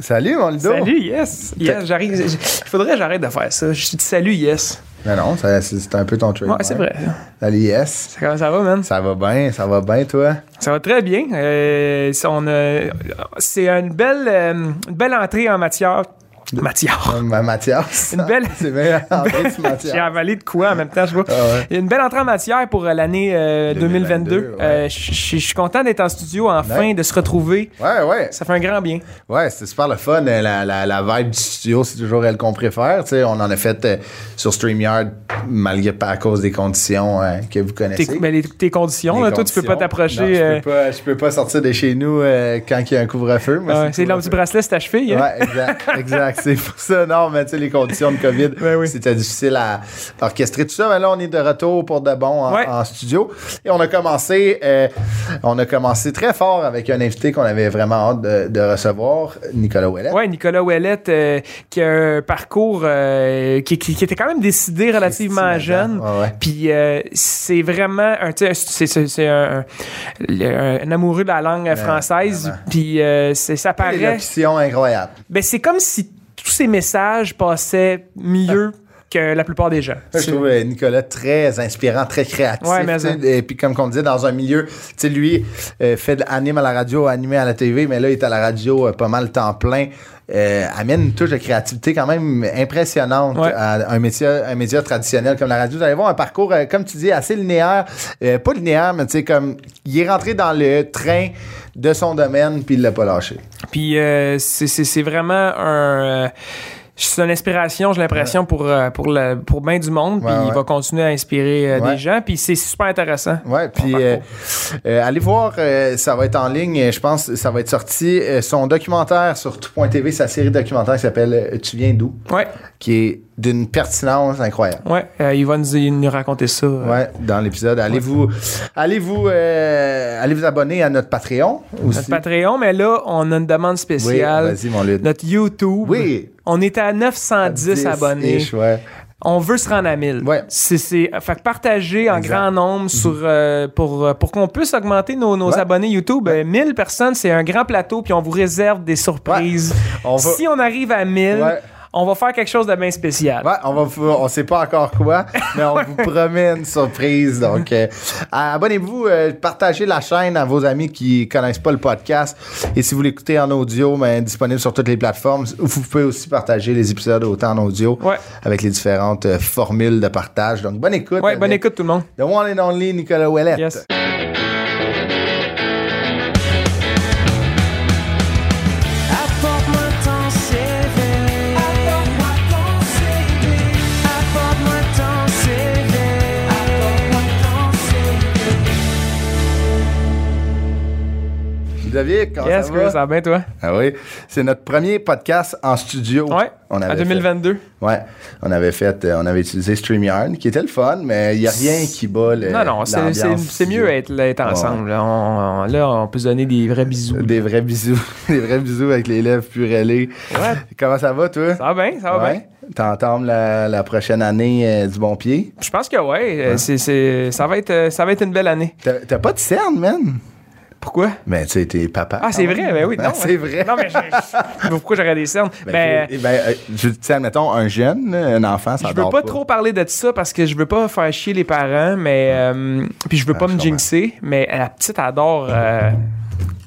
Salut, mon Ludo. Salut, yes. Yes, j'arrive. Il faudrait que j'arrête de faire ça. Je dis salut, yes. Non, non, ça- c'est un peu ton truc. Ouais, c'est vrai. Salut, yes. Comment ça va, man? Ça va bien, ça va bien, toi? Ça va très bien. Euh, c'est une belle, euh, une belle entrée en matière. Matière. Euh, Ma Mathias. Une belle- c'est bien, J'ai Mathias. avalé de quoi en même temps, je vois. Ah ouais. Il y a une belle entrée en matière pour euh, l'année euh, 2022. 2022, ouais. Euh, Je suis content d'être en studio enfin, Ouais. de se retrouver. Ouais, ouais. Ça fait un grand bien. Ouais, c'était super le fun. Euh, La, la, la vibe du studio, c'est toujours elle qu'on préfère. On en a fait euh, sur StreamYard, malgré pas à cause des conditions euh, que vous connaissez. Tes, ben, les- tes conditions, Les là, toi, tu peux pas t'approcher. Je euh, peux, pas, je peux pas sortir de chez nous euh, quand il y a un couvre-feu. Le c'est l'homme du bracelet, c'est ta cheville. hein? Ouais, exact, exact. C'est pour ça, non, mais tu sais, les conditions de COVID, Ben oui. c'était difficile à orchestrer tout ça. Mais là, on est de retour pour de bon en, Ouais. en studio. Et on a commencé, euh, on a commencé très fort avec un invité qu'on avait vraiment hâte de, de recevoir, Nicolas Ouellet. Ouais, Nicolas Ouellette, euh, qui a un parcours euh, qui, qui- qui était quand même décidé relativement jeune. Ouais. Puis c'est vraiment un, c'est, c'est, c'est un, un- un amoureux de la langue française. Puis c'est, ça Une paraît. élocution incroyable. Ben, c'est comme si tous ces messages passaient mieux que la plupart des gens. Je trouve euh, Nicolas très inspirant, très créatif. Ouais, mais. Et puis, comme on disait, dans un milieu, tu sais, lui, euh, fait de- anime à la radio, animé à la TV, mais là, il est à la radio euh, pas mal temps plein. Euh, amène une touche de créativité quand même impressionnante Ouais. à un métier, un média traditionnel comme la radio. Vous allez voir un parcours, euh, comme tu dis, assez linéaire. Euh, pas linéaire, mais tu sais, comme il est rentré dans le train de son domaine, puis il l'a pas lâché. Puis euh, c'est, vraiment un. euh, c'est une inspiration, j'ai l'impression, pour, euh, pour, le, pour bien du monde. Puis Ouais, il ouais. va continuer à inspirer des gens. Puis c'est super intéressant. Ouais, puis euh, euh, allez voir, euh, ça va être en ligne, je pense, ça va être sorti. son documentaire sur tout.tv, sa série documentaire qui s'appelle Tu viens d'où, Ouais, qui est d'une pertinence incroyable. ouais. euh, il va nous, nous raconter ça. euh. Ouais, dans l'épisode. Allez-vous, allez-vous, euh, allez vous abonner à notre Patreon aussi? Notre Patreon, mais là, on a une demande oui, spéciale. vas-y mon. Notre YouTube. Oui. On est à 910 abonnés. ish, ouais. On veut se rendre à 1000. Ouais. C'est, c'est, fait que partager en grand nombre sur, euh, pour, euh, pour qu'on puisse augmenter nos, nos Ouais. abonnés YouTube. Euh, 1000 personnes, c'est un grand plateau, puis on vous réserve des surprises. On va- Si on arrive à 1000, Ouais. On va faire quelque chose de bien spécial. Ouais, on va, on sait pas encore quoi, mais on vous promet une surprise. Donc, euh, abonnez-vous, euh, partagez la chaîne à vos amis qui connaissent pas le podcast. Et si vous l'écoutez en audio, ben, disponible sur toutes les plateformes, vous pouvez aussi partager les épisodes autant en audio Ouais. avec les différentes euh, formules de partage. Donc, bonne écoute. Ouais, bonne écoute tout le monde. The one and only Nicolas Ouellet. Yes. David, comment Yes, ça va? ça va bien, toi? Ah oui, c'est notre premier podcast en studio. Ouais. On à avait 2022. fait- ouais, on avait fait, euh, on avait utilisé StreamYard, qui était le fun, mais il n'y a rien qui bat le. non, non, c'est, mieux être, être ensemble. là. On, on- là, on peut se donner des vrais bisous. Des vrais bisous. Des vrais bisous avec les lèvres purellées. Ouais. Comment ça va, toi? Ça va bien, ça va bien. T'entends la, la prochaine année euh, du bon pied? Je pense que ouais, euh, C'est, c'est, ça, va être, ça va être une belle année. T'as t'as pas de cerne, man? Pourquoi? Ben, tu sais, t'es papa. Ah, c'est vrai, ben oui. Ah, Non, c'est vrai. Non, mais je- je- pourquoi j'aurais des cernes? Ben, Ben, ben, euh, je admettons, un jeune, un enfant, ça je veux pas, trop parler de ça parce que je veux pas faire chier les parents, mais euh, puis je veux Ah, pas me jinxer, mais la petite adore euh,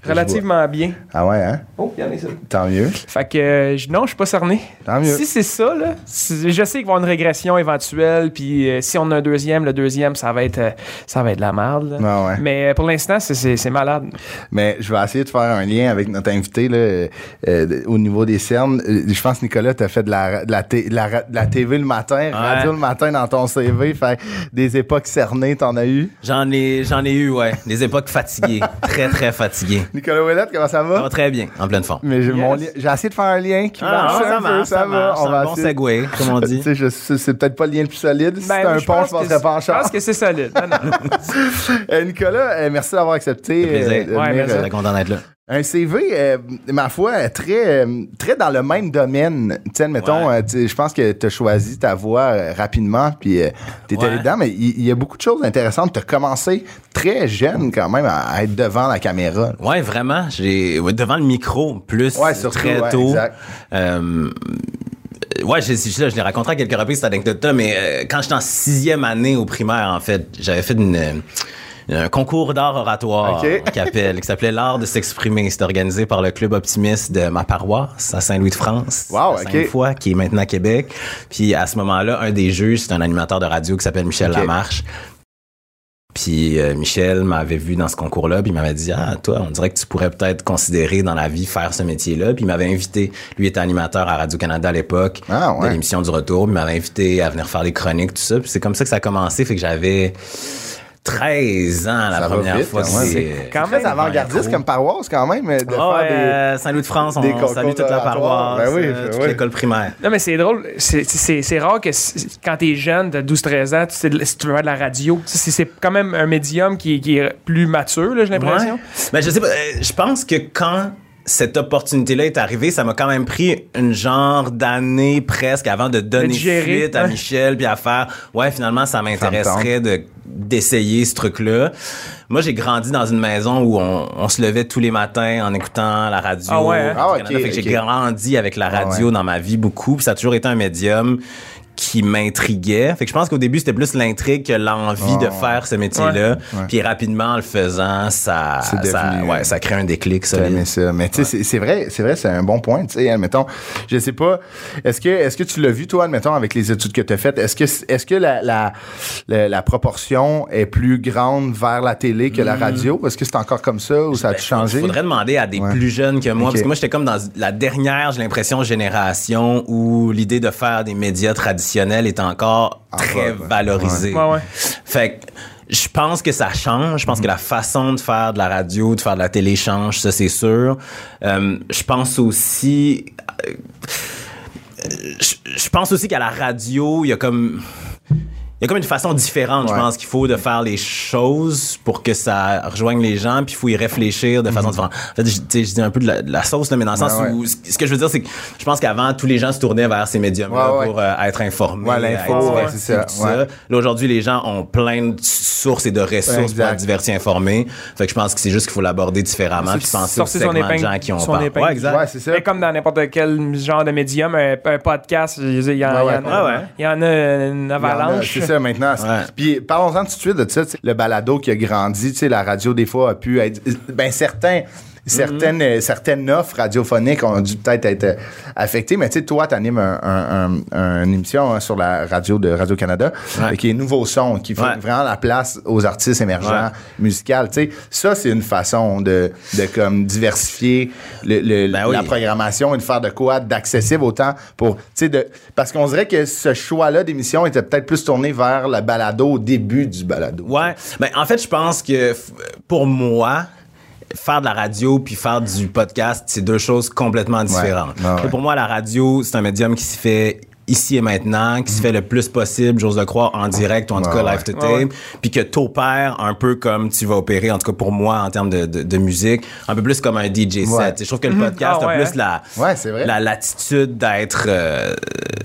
relativement bien. Ah ouais, hein? Oh, regardez ça. Tant mieux. Fait que euh, je- non, je suis pas cerné. Tant mieux. Si c'est ça, là, si- je sais qu'il va y avoir une régression éventuelle, puis euh, si on a un deuxième, le deuxième, ça va être, euh, ça va être de la merde. là. Ah ouais. Mais euh, pour l'instant, c'est- c'est c'est malade. Mais je vais essayer de faire un lien avec notre invité là, au niveau des cernes. Je pense, Nicolas, tu as fait de la, de, la de la ra- de la TV le matin, radio le matin dans ton CV. Fait des époques cernées, t'en as eu? J'en ai, j'en ai eu, ouais. Des époques fatiguées. très, très fatiguées. Nicolas Ouellette, comment ça va? Ça va très bien, en pleine forme. Mais j'ai Yes. mon lien- j'ai essayé de faire un lien qui Ah, marche ça peu, marche, ça marche. On C'est va un bon segway, comme on dit. C'est peut-être pas le lien le plus solide. Si Ben, c'était un je pont, pense je passerais que pas en c'est- Je pense que c'est solide. Non, non. Euh, Nicolas, euh, merci d'avoir accepté. Plaisir. euh, de Ouais, euh, Très content d'être là. Un CV, euh, ma foi, très, euh, très dans le même domaine. Sais, mettons, Ouais. je pense que tu as choisi ta voie euh, rapidement, puis tu étais Ouais. dedans, mais il y, a beaucoup de choses intéressantes. Tu as commencé très jeune quand même à, à être devant la caméra. Ouais, vraiment. J'ai ouais, devant le micro plus surtout, très tôt. exact. Euh, ouais, je, je, je l'ai raconté à quelques reprises cette anecdote-là, mais euh, quand j'étais en sixième année au primaire, en fait, j'avais fait une, euh, un concours d'art oratoire qui, appelle- qui s'appelait l'art de s'exprimer. C'était organisé par le club optimiste de ma paroisse à Saint-Louis-de-France, Wow, à ok. Sainte-Foy, qui est maintenant à Québec. Puis à ce moment-là, un des juges, c'est un animateur de radio qui s'appelle Michel. Lamarche. Puis euh, Michel m'avait vu dans ce concours-là, puis il m'avait dit ah toi, on dirait que tu pourrais peut-être considérer dans la vie faire ce métier-là. Puis il m'avait invité, lui était animateur à Radio Canada à l'époque Ah, ouais. de l'émission du retour, puis il m'avait invité à venir faire des chroniques tout ça. Puis c'est comme ça que ça a commencé, fait que j'avais 13 ans la Ça première vite, fois. c'est Quand même. avant-gardiste comme paroisse quand même, de Ah faire des... euh, Saint-Louis-de-France, des on concours salue toute la paroisse, Ben oui, euh, ben toute oui. l'école primaire. Non, mais c'est drôle. C'est- C'est c'est rare que quand t'es jeune, t'as 12-13 ans, tu, sais de- si tu veux faire de la radio. C'est c'est quand même un médium qui, qui est plus mature, là, j'ai l'impression. Ouais. Ben, je sais pas. euh, je pense que quand cette opportunité-là est arrivée, ça m'a quand même pris une genre d'année presque avant de donner digérer, suite à ouais. Michel puis à faire ouais finalement ça m'intéresserait de d'essayer ce truc-là. Moi, j'ai grandi dans une maison où on, on se levait tous les matins en écoutant la radio. Ah ouais, hein? Ah, Radio-Canada. ok, Fait que ok. j'ai grandi avec la Ah radio ouais. dans ma vie beaucoup, puis ça a toujours été un médium qui m'intriguait. Fait que je pense qu'au début, c'était plus l'intrigue que l'envie de faire ce métier-là. Ouais. Puis rapidement, en le faisant, ça, ça, ouais, euh, ça crée un déclic solide. ça. Mais tu sais, c'est- c'est vrai, c'est vrai, c'est un bon point. Tu sais, admettons, je sais pas, est-ce que, est-ce que tu l'as vu toi, admettons, avec les études que tu as faites, est-ce que, est-ce que la, la, la, la proportion est plus grande vers la télé que la radio? Est-ce que c'est encore comme ça ou ça a Hmm. Ben, changé? Faudrait demander à des Ouais. plus jeunes que moi, parce que moi, j'étais comme dans la dernière, j'ai l'impression, génération où l'idée de faire des médias traditionnels est encore très vogue, ouais. ouais. Fait que je pense que ça change. Je pense que la façon de faire de la radio, de faire de la télé change, ça c'est sûr. Euh, je pense aussi, euh, je, je pense aussi qu'à la radio, il y a comme il y a comme une façon différente, Ouais. je pense, qu'il faut de faire les choses pour que ça rejoigne les gens, puis il faut y réfléchir de façon différente. En fait, je, tu sais, je dis un peu de la, de la sauce, là, mais dans le sens Mhm. Ouais, ouais. où ce que je veux dire, c'est que je pense qu'avant, tous les gens se tournaient vers ces médiums-là pour euh, être informés, Ouais, l'info, c'est ça, tout ouais. ça. Là, aujourd'hui, les gens ont plein de sources et de ressources pour être divertis, informés. Fait que je pense que c'est juste qu'il faut l'aborder différemment, puis penser aux segments de épingle- gens qui ont son peur. Ouais, exact. Ouais, c'est ça. Mais comme dans n'importe quel genre de médium, un, un podcast, il y, a- il y en- a- Ouais, ouais. il y en a une avalanche. Ça maintenant. Ouais. Puis parlons-en tout de suite de ça. Le balado qui a grandi, tu sais, la radio des fois a pu être. Ben certains. Certaines, euh, certaines offres radiophoniques ont dû peut-être être euh, affectées, mais tu sais, toi, tu animes un, un- un- une émission hein, sur la radio de Radio-Canada Ouais. qui est Nouveau Son, qui fait Ouais. vraiment la place aux artistes émergents Ouais. musicaux. Tu sais, ça, c'est une façon de, de comme diversifier le- le- Ben oui. la programmation et de faire de quoi d'accessible autant pour tu sais de parce qu'on dirait que ce choix là d'émission était peut-être plus tourné vers le balado au début du balado. Ouais. Ben, en fait, je pense que pour moi, faire de la radio puis faire du podcast, c'est deux choses complètement différentes. Ah ouais. Et Pour moi, la radio, c'est un médium qui se fait ici et maintenant, qui se fait le plus possible, j'ose le croire, en direct ou en tout cas ouais. live to tape, puis que t'opères un peu comme tu vas opérer, en tout cas pour moi, en termes de, de, de musique, un peu plus comme un DJ set. Ouais. Je trouve que le podcast Ah ouais, a plus hein? la, Ouais, c'est vrai. la latitude d'être, euh,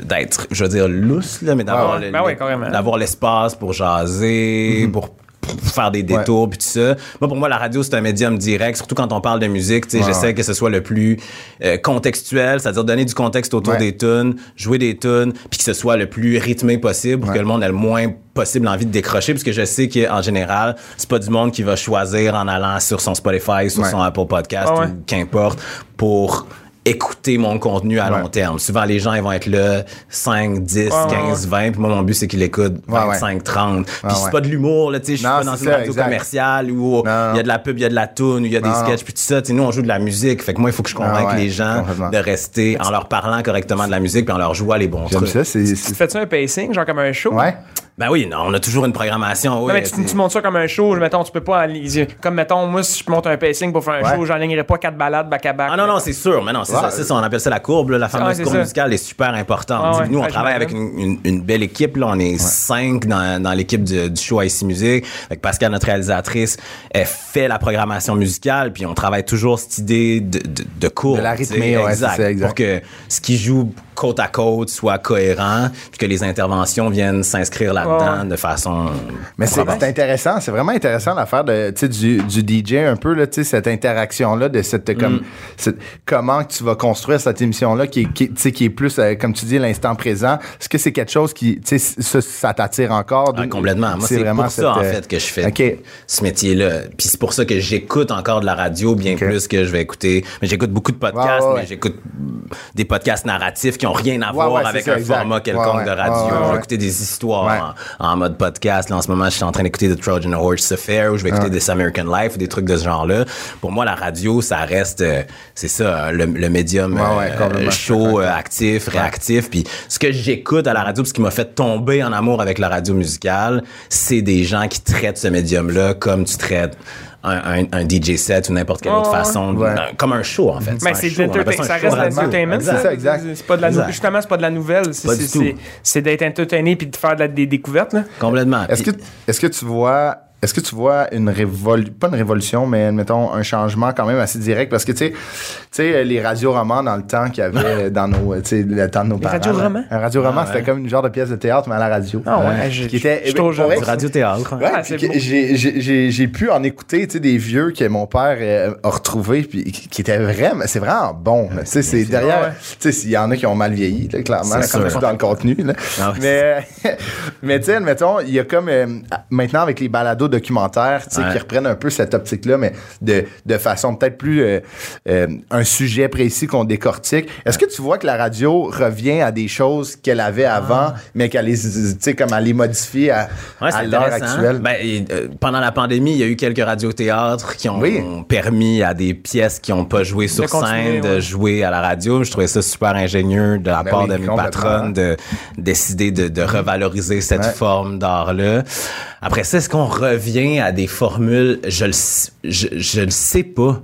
d'être, je veux dire, lousse, là, mais d'avoir Ouais, le- ben d'avoir l'espace pour jaser, pour faire des détours puis tout ça. Moi pour moi la radio c'est un médium direct surtout quand on parle de musique, tu sais Ouais, j'essaie que ce soit le plus euh, contextuel, c'est-à-dire donner du contexte autour Ouais. des tunes, jouer des tunes puis que ce soit le plus rythmé possible pour Ouais. que le monde ait le moins possible envie de décrocher parce que je sais qu'en général, c'est pas du monde qui va choisir en allant sur son Spotify, sur Ouais. son Apple Podcast Ah ouais. ou qu'importe pour écouter mon contenu à Ouais. long terme. Souvent, les gens, ils vont être là 5, 10, Ouais, ouais, 15, 20. Puis moi, mon but, c'est qu'ils l'écoutent Ouais, ouais. 25, 30. Puis Ouais, c'est pas de l'humour, là, tu sais. Je suis pas dans une ça, radio exact. commerciale où il y a de la pub, il y a de la tune, il y a des sketchs, puis tout ça. Tu sais, nous, on joue de la musique. Fait que moi, il faut que je convainque Ah ouais, les gens de rester en leur parlant correctement de la musique puis en leur jouant les bons trucs. ça, c'est Tu c'est- fais-tu un pacing, genre comme un show? Ouais. Ben oui, non, on a toujours une programmation. Non, mais tu, montes ça comme un show, mettons, tu peux pas Comme, mettons, moi, si je monte un pacing pour faire un Ouais. show, j'enlignerai pas quatre balades back-à-back. Ah non, non, c'est sûr, mais non, c'est Ouais. ça, c'est ça, on appelle ça la courbe, là, la fameuse courbe ça. musicale est super importante. Ah ouais, Nous, on travaille avec une, une- une belle équipe, là, on est cinq dans, dans l'équipe du, du show IC Music, avec Pascal, notre réalisatrice, elle fait la programmation musicale, puis on travaille toujours cette idée de, de, de courbe. De la rythmée, ouais, exact, ça, exact. Pour que ce qui joue côte à côte soit cohérent, puis que les interventions viennent s'inscrire là-dedans Ouais. de façon... Mais c'est c'est intéressant, c'est vraiment intéressant l'affaire de tu sais, du, du DJ un peu là, cette interaction là de cette Mm. comme cette- comment tu vas construire cette émission là qui est qui, est- tu sais, qui est plus euh, comme tu dis l'instant présent. Est-ce que c'est quelque chose qui tu sais ça, ça t'attire encore? Ah, complètement. Moi, c'est pour ça, en cette, euh, fait, que je fais OK. ce métier-là. Puis c'est pour ça que j'écoute encore de la radio bien plus que je vais écouter. Mais j'écoute beaucoup de podcasts, ouais. mais j'écoute des podcasts narratifs qui ont rien à Ouais, voir ouais, avec ça, un exact. format quelconque Ouais, de radio. Je vais écouter des histoires en, en mode podcast. Là, en ce moment, je suis en train d'écouter The Trojan Horse Affair ou je vais écouter This American Life ou des trucs de ce genre-là. Pour moi, la radio, ça reste, euh, c'est ça, le, le médium euh, chaud, euh, actif, réactif. Puis ce que j'écoute à la radio, ce qui m'a fait tomber en amour avec la radio musicale, c'est des gens qui traitent ce médium-là comme tu traites un, un- un DJ set ou n'importe quelle autre façon, Ouais. un- comme un show en fait. Mais un c'est show, ça reste l'entertainment. C'est ça, exact. C'est pas de la nou- Exact. Justement, c'est pas de la nouvelle. C'est- Pas du c'est- tout. c'est- C'est d'être entertainé puis de faire de la- des découvertes. Là. Complètement. Est-ce que est-ce que tu vois est-ce que tu vois une révolution, pas une révolution, mais mettons un changement quand même assez direct? Parce que tu sais, les radioromans dans le temps qu'il y avait dans nos, le temps de nos Les parents. radioromans? Un radioroman, Ah, c'était ouais. comme une genre de pièce de théâtre mais à la radio. Ah ouais, je- Qui était, je vrai, du radio-théâtre. Ouais, Ah, j'ai- j'ai j'ai- j'ai pu en écouter, tu sais, des vieux que mon père euh, a retrouvés, puis qui étaient vraiment, c'est vraiment bon. Tu sais, c'est derrière, tu sais, il y en a qui ont mal vieilli, là, clairement, C'est comme dans le contenu. Là. Ah mais, mais tu sais, admettons, il y a comme euh, maintenant avec les balados documentaires, tu sais, Ouais. qui reprennent un peu cette optique-là, mais de, de façon peut-être plus euh, euh, un sujet précis qu'on décortique. Est-ce que tu vois que la radio revient à des choses qu'elle avait avant, mais qu'elle les, tu sais, comme elle les modifie à, Ouais, à l'heure actuelle? Ben, et, euh, pendant la pandémie, il y a eu quelques radiothéâtres qui ont Oui. permis à des pièces qui n'ont pas joué sur scène de ouais. jouer à la radio. Je trouvais ça super ingénieux de la Ben part oui, de mes patronnes de décider de, de revaloriser cette Ouais. forme d'art-là. Après ça, est-ce qu'on revient à des formules? Je le, je, je le sais pas.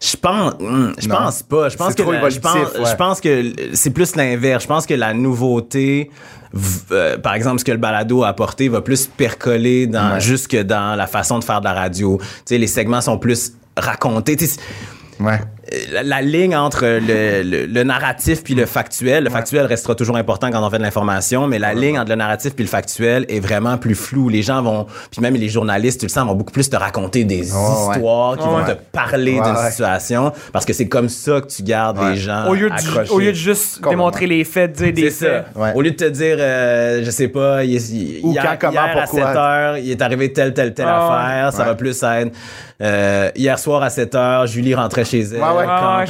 Je pense, hmm, je Non. pense pas. Je pense que la- je pense, ouais. je pense que c'est plus l'inverse. Je pense que la nouveauté, euh, par exemple, ce que le balado a apporté va plus percoler dans, Ouais. jusque dans la façon de faire de la radio. Tu sais, les segments sont plus racontés. Tu sais, Ouais. La, la ligne entre le, le- le narratif puis le factuel, le factuel restera toujours important quand on fait de l'information, mais la ligne entre le narratif puis le factuel est vraiment plus floue. Les gens vont, puis même les journalistes, tu le sens, vont beaucoup plus te raconter des histoires qui vont te parler Ouais, d'une ouais. situation, parce que c'est comme ça que tu gardes Ouais. les gens Au lieu, de, accrochés. au lieu de juste Complètement. démontrer les faits, dire des C'est ça. faits. Ouais. Au lieu de te dire, euh, je sais pas, il, il- Ou hier, quand, comment, hier à pourquoi. 7 heures, il est arrivé telle, telle, telle Ah, affaire. Ça va plus être, euh, hier soir à 7 heures, Julie rentrait chez elle. Ouais, ouais. quand Ouais?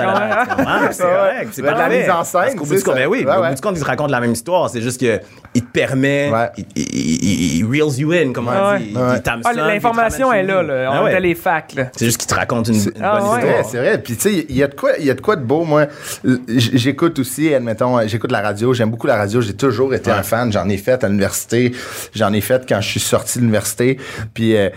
C'est Ouais, ouais. correct. C'est pas la mise en scène, Parce qu'au bout du compte, ben oui, ouais, au bout du compte, ils se racontent la même histoire. C'est juste que il te permet, Ouais. il, il, il- il reels you in, comme on dit. Ah, L'information est là. là. Ah On ouais. a les facts. Là. C'est juste qu'il te raconte une, une Ah bonne ouais. C'est vrai, histoire. c'est vrai. Puis tu sais, il y a de quoi, il y a de quoi de beau. Moi, j'écoute aussi, admettons, euh, j'écoute la radio. J'aime beaucoup la radio. J'ai toujours été un fan. J'en ai fait à l'université. J'en ai fait quand je suis sorti de l'université. Puis euh,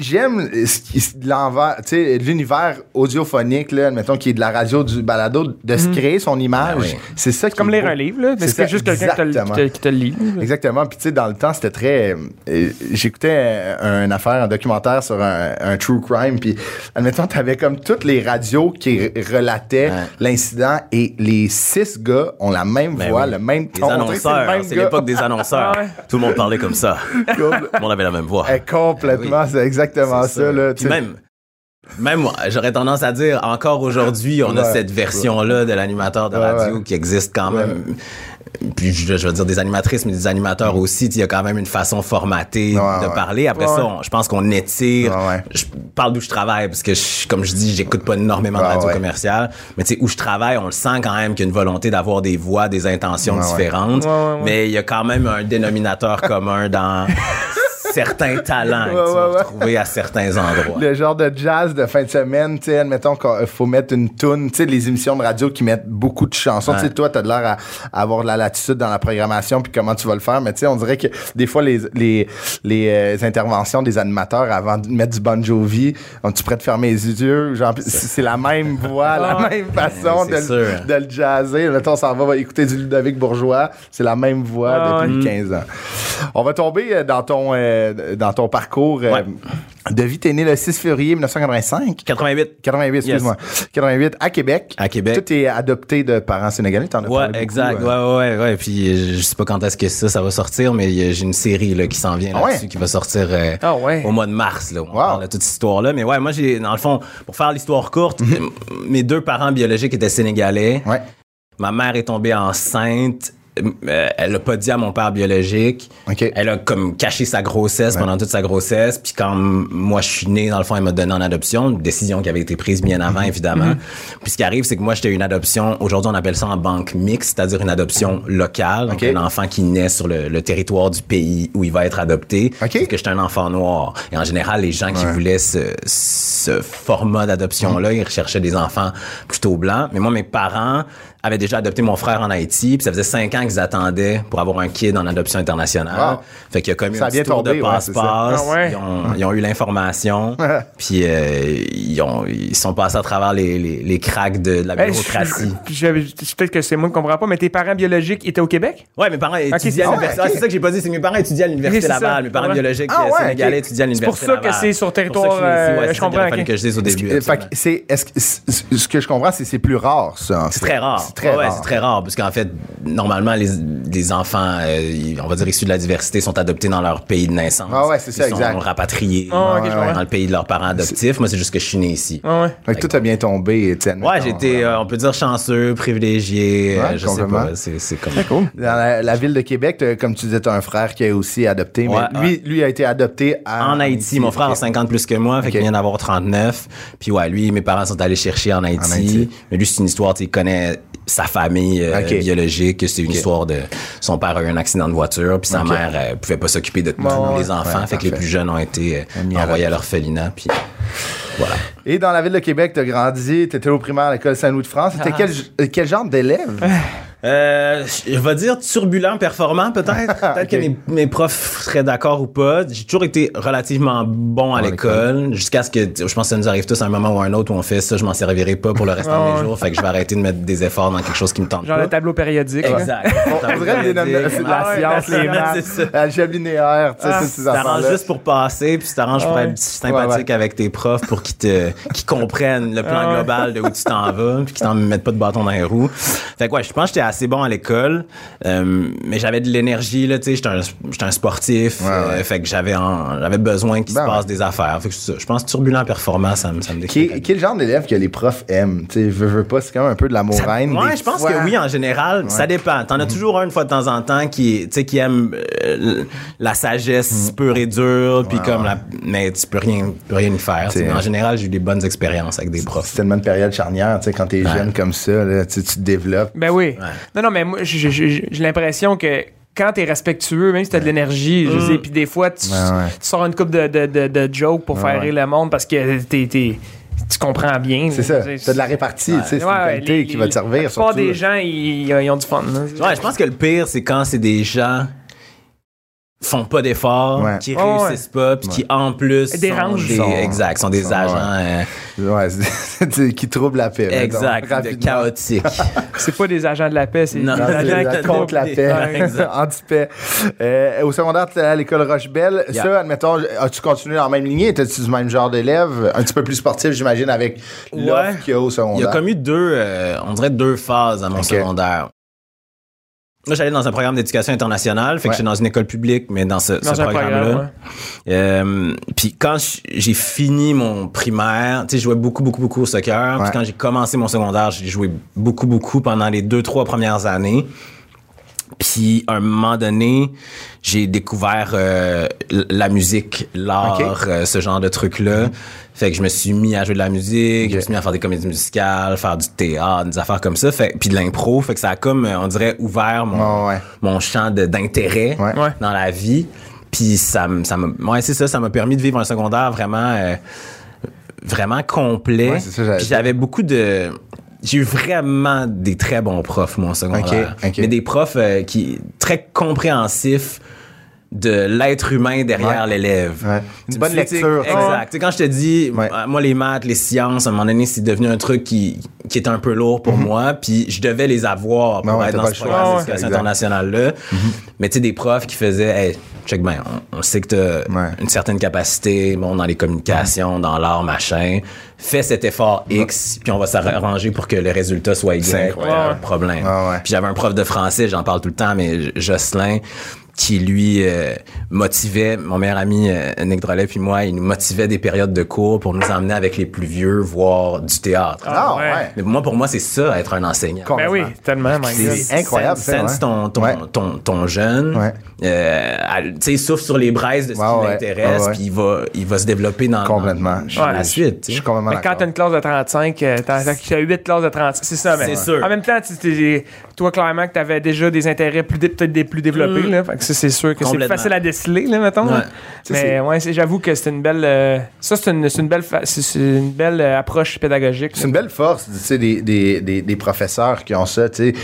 j'aime ce qui- l'envers, tu sais, l'univers audiophonique là, admettons, qui est de la radio, du balado, de se créer son image. Oui. C'est ça qui Comme est lire beau. un livre, là. Mais C'est juste quelqu'un qui te le- qui exactement. te- qui te le lit. Exactement. Puis tu sais, dans le temps, c'était très. euh, J'écoutais une affaire, un documentaire sur un, un true crime. Puis, admettons, t'avais comme toutes les radios qui r- relataient Ouais. l'incident et les six gars ont la même Ben voix, oui. le même Les ton. On dirait que c'est le annonceurs, même c'est l'époque des annonceurs. Ah. Tout le monde parlait comme ça. Tout le monde avait la même voix. Eh, complètement, c'est exactement C'est ça. là, Puis. Même, même moi, j'aurais tendance à dire, encore aujourd'hui, on a cette version-là de l'animateur de radio ouais. qui existe quand même. Puis je, je veux dire des animatrices, mais des animateurs aussi. Il y a quand même une façon formatée de parler. Après ça, on- je pense qu'on étire. Je parle d'où je travaille parce que, je- comme je dis, j'écoute pas énormément de radio commerciale. Mais tu sais, où je travaille, on le sent quand même qu'il y a une volonté d'avoir des voix, des intentions différentes. Mais il y a quand même un dénominateur commun dans certains talents que Ouais, tu vas ouais, ouais. retrouver à certains endroits. Le genre de jazz de fin de semaine, tu sais, admettons qu'il faut mettre une tune, tu sais, les émissions de radio qui mettent beaucoup de chansons, tu sais, toi, t'as de l'air à, à avoir de la latitude dans la programmation puis comment tu vas le faire, mais tu sais, on dirait que des fois, les, les, les euh, interventions des animateurs avant de mettre du Bon Jovi, on, tu prêtes fermer les yeux, genre, c'est- la même voix, la même façon de, de le jazzer. Mettons, on s'en va écouter du Ludovic Bourgeois, c'est la même voix Ah, depuis ouais. 15 ans. On va tomber euh, dans ton, euh, dans ton parcours euh, Ouais. de vie. T'es né le 6 février 1985. 88. 88, excuse-moi. 88, à Québec. À Québec. Tout est adopté de parents sénégalais. T'en as Ouais, parlé beaucoup, exact. euh. Ouais, ouais, ouais. Puis euh, je sais pas quand est-ce que ça, ça va sortir, mais euh, j'ai une série là, qui s'en vient Ah ouais? là-dessus, qui va sortir euh, Ah au mois de mars. Là, on Wow. parle de toute cette histoire-là. Mais ouais, moi, j'ai, dans le fond, pour faire l'histoire courte, Mhm. mes deux parents biologiques étaient sénégalais. Ouais. Ma mère est tombée enceinte. Euh, elle a pas dit à mon père biologique. OK. Elle a comme caché sa grossesse pendant toute sa grossesse. Puis quand moi je suis né, dans le fond, elle m'a donné en adoption. Une décision qui avait été prise bien avant, évidemment. Puis ce qui arrive, c'est que moi j'étais une adoption. Aujourd'hui, on appelle ça en banque mixte, c'est-à-dire une adoption locale. Donc OK. un enfant qui naît sur le, le territoire du pays où il va être adopté. OK. Parce que j'étais un enfant noir. Et en général, les gens qui Ouais. voulaient ce, ce format d'adoption-là, ils recherchaient des enfants plutôt blancs. Mais moi, mes parents avaient déjà adopté mon frère en Haïti, puis ça faisait cinq ans qu'ils attendaient pour avoir un kid en adoption internationale. Wow. Fait qu'il y a comme eu Ça un petit tour tombé, de ouais, passe-passe. Ah ouais. ils, ont, ils ont eu l'information, puis euh, ils, ont, ils sont passés à travers les, les, les cracks de, de la Hey, bureaucratie. Peut-être que c'est moi qui comprends pas, mais tes parents biologiques étaient au Québec? Ouais, mes parents étudiaient c'est- à l'université. Ah, c'est ça que j'ai pas dit, c'est que mes parents étudiaient à l'université c'est ça. Laval. Mes parents Ouais. biologiques Ah, euh, ouais, sénégalais ok. étudiaient à C'est pour l'université ça que Laval. c'est sur C'est pour ça territoire, que je euh, comprends, que je dise au début. que- que que, ce que je comprends, c'est c'est plus rare, ça. C'est très rare. C'est très Ouais, rare. c'est très rare. Parce qu'en fait, normalement, les, les enfants, euh, on va dire issus de la diversité, sont adoptés dans leur pays de naissance. Ah ouais, c'est ça, Ils exact. sont rapatriés Ah, dans le pays de leurs parents adoptifs. Moi, c'est juste que je suis né ici. Ah ouais. Fait que tout a bien tombé, Étienne. Ouais, été, euh, on peut dire chanceux, privilégié, euh, Ouais, je sais pas. C'est, c'est comme. Dans la, la ville de Québec, comme tu disais, t'as un frère qui est aussi adopté. Ouais, mais lui, lui a été adopté à- En Haïti, mon frère a Ok. 50 plus que moi, fait qu'il vient d'avoir 39. Puis ouais, lui, mes parents sont allés chercher en Haïti. En Haïti. Mais lui, c'est une histoire, tu sais, il connaît sa famille euh, biologique. C'est une histoire de... Son père a eu un accident de voiture, puis sa mère euh, pouvait pas s'occuper de tous ouais. les enfants. Ouais, fait que les plus jeunes ont été euh, envoyés à l'orphelinat, puis voilà. Et dans la ville de Québec, t'as grandi, t'étais au primaire à l'école Saint-Louis de France. C'était quel, euh, quel genre d'élève? Euh, je vais dire turbulent, performant peut-être. Peut-être que mes, mes profs seraient d'accord ou pas. J'ai toujours été relativement bon à l'école, jusqu'à ce que je pense que ça nous arrive tous à un moment ou à un autre où on fait ça, je m'en servirai pas pour le restant Ah de ouais. mes jours. Fait que je vais arrêter de mettre des efforts dans quelque chose qui me tente Genre pas. le tableau périodique. Exact. On dirait c'est de la Ah ouais, science, la les maths, c'est ça. l'algèbre linéaire, tu sais, Ah, ces Tu t'arranges juste pour passer, puis tu t'arranges pour Ouais. être sympathique Ouais, avec tes profs pour qu'ils te, qu'ils comprennent le plan Ah ouais. global de où tu t'en vas, puis qu'ils t'en mettent pas de bâton dans les roues. Fait que ouais, je pense que j'étais assez bon à l'école, euh, mais j'avais de l'énergie, là, tu sais, j'étais un, sportif, Ouais, euh, fait que j'avais, besoin qu'il Ben se ouais. passe des affaires. Fait que c'est ça. je pense que turbulent performant, ça me, ça me quel genre d'élève que les profs aiment? Tu sais, veux, veux pas, c'est quand même un peu de l'amour Ça- reine. ouais, je pense fois. que oui, en général. Ça dépend. T'en as Mhm. toujours un une fois de temps en temps qui, qui aime euh, la sagesse pure et dure, puis comme la, mais tu peux rien, tu peux rien y faire. tu sais. C'est- Mais en général, j'ai eu des bonnes expériences avec des C'est profs. tellement une période charnière, tu sais, quand t'es jeune comme ça, là, tu te développes. Ben oui. Non, non, mais moi, j'ai- l'impression que quand t'es respectueux, même si t'as de l'énergie, je sais, puis des fois, tu, Ouais, ouais. tu sors une coupe de, de, de, de jokes pour faire ouais. rire le monde parce que t'es, t'es- tu comprends bien. C'est ça. T'as de la répartie, tu sais, c'est une qualité qui va te servir. La plupart surtout. des gens, ils, ils ont du fun. là. Ouais, je pense que le pire, c'est quand c'est des gens font pas d'efforts, Ouais. qui Ouais, réussissent pas, puis qui en plus Dérangent. sont des, Sont- exact, sont des sont- agents ouais. euh, Ouais, c'est- c'est- qui trouble la paix. exact, de rapidement. chaotiques. C'est pas des agents de la paix, c'est Non, des Non, c'est agents contre la paix, anti-paix. Euh, au secondaire, tu à l'école Rochebelle. Yeah. Ça, admettons, as-tu continué dans la même lignée? Étais-tu du même genre d'élève? Un petit peu plus sportif, j'imagine, avec l'offre Ouais. qu'il y a au Il y secondaire. a comme eu deux, euh, on dirait deux phases à mon secondaire. Moi, j'allais dans un programme d'éducation internationale, fait que Ouais. j'étais dans une école publique, mais dans ce, programme-là. Euh, puis quand j'ai fini mon primaire, tu sais, je jouais beaucoup, beaucoup, beaucoup au soccer. Puis quand j'ai commencé mon secondaire, j'ai joué beaucoup, beaucoup pendant les deux, trois premières années. Puis à un moment donné, j'ai découvert euh, la musique, l'art, euh, ce genre de trucs-là. Fait que je me suis mis à jouer de la musique, je me suis mis à faire des comédies musicales, faire du théâtre, des affaires comme ça. Fait, puis de l'impro. Fait que ça a comme, euh, on dirait, ouvert mon, ouais. mon champ de- d'intérêt Ouais. Dans la vie. Puis ça, ça m'a, ouais, c'est ça, ça m'a permis de vivre un secondaire vraiment, euh, vraiment complet. Ouais, j'avais beaucoup de, j'ai eu vraiment des très bons profs, moi, en secondaire. Mais des profs euh, qui, très compréhensifs de l'être humain derrière Ouais. l'élève. Ouais. Une bonne lecture. Exact. Sais, quand je te dis, Ouais. moi, les maths, les sciences, à un moment donné, c'est devenu un truc qui, qui était un peu lourd pour moi, puis je devais les avoir pour Mhm. Être dans ce choix. programme internationale-là. Mais tu sais, des profs qui faisaient, hey, check bien, on, on sait que t'as Ouais. une certaine capacité, bon, dans les communications, dans l'art, machin. Fais cet effort X, puis on va s'arranger pour que le résultat soit C'est Y. Pas de problème. Ouais. Puis j'avais un prof de français, j'en parle tout le temps, mais Jocelyn, qui lui euh, motivait, mon meilleur ami euh, Nick Drolet puis moi, il nous motivait des périodes de cours pour nous emmener avec les plus vieux voir du théâtre. Ah, ouais. ouais. Mais moi, pour moi, c'est ça, être un enseignant. Ben oui, tellement. C'est incroyable, ça, Sense ouais. ton, ton, Ouais. ton, ton jeune, Ouais. euh, tu sais, il souffle sur les braises de ce Ouais, qui ouais. l'intéresse, puis il va, il va se développer dans, Complètement. dans, Je- dans la suite. Je suis complètement Mais quand t'as une classe de 35, euh, t'as t'as 8 classes de 35, c'est ça. Mais C'est sûr. En même temps, tu- toi, clairement, que t'avais déjà des intérêts plus dé- peut-être des plus développés. Là, fait que ça, c'est sûr que c'est facile à déceler, là, mettons. là. Ouais. Mais ouais, c'est- j'avoue que c'est une belle. euh, ça, c'est une, c'est une belle, fa- c'est- c'est une belle euh, approche pédagogique. C'est une belle force, tu sais, des, des, des, des professeurs qui ont ça, tu sais.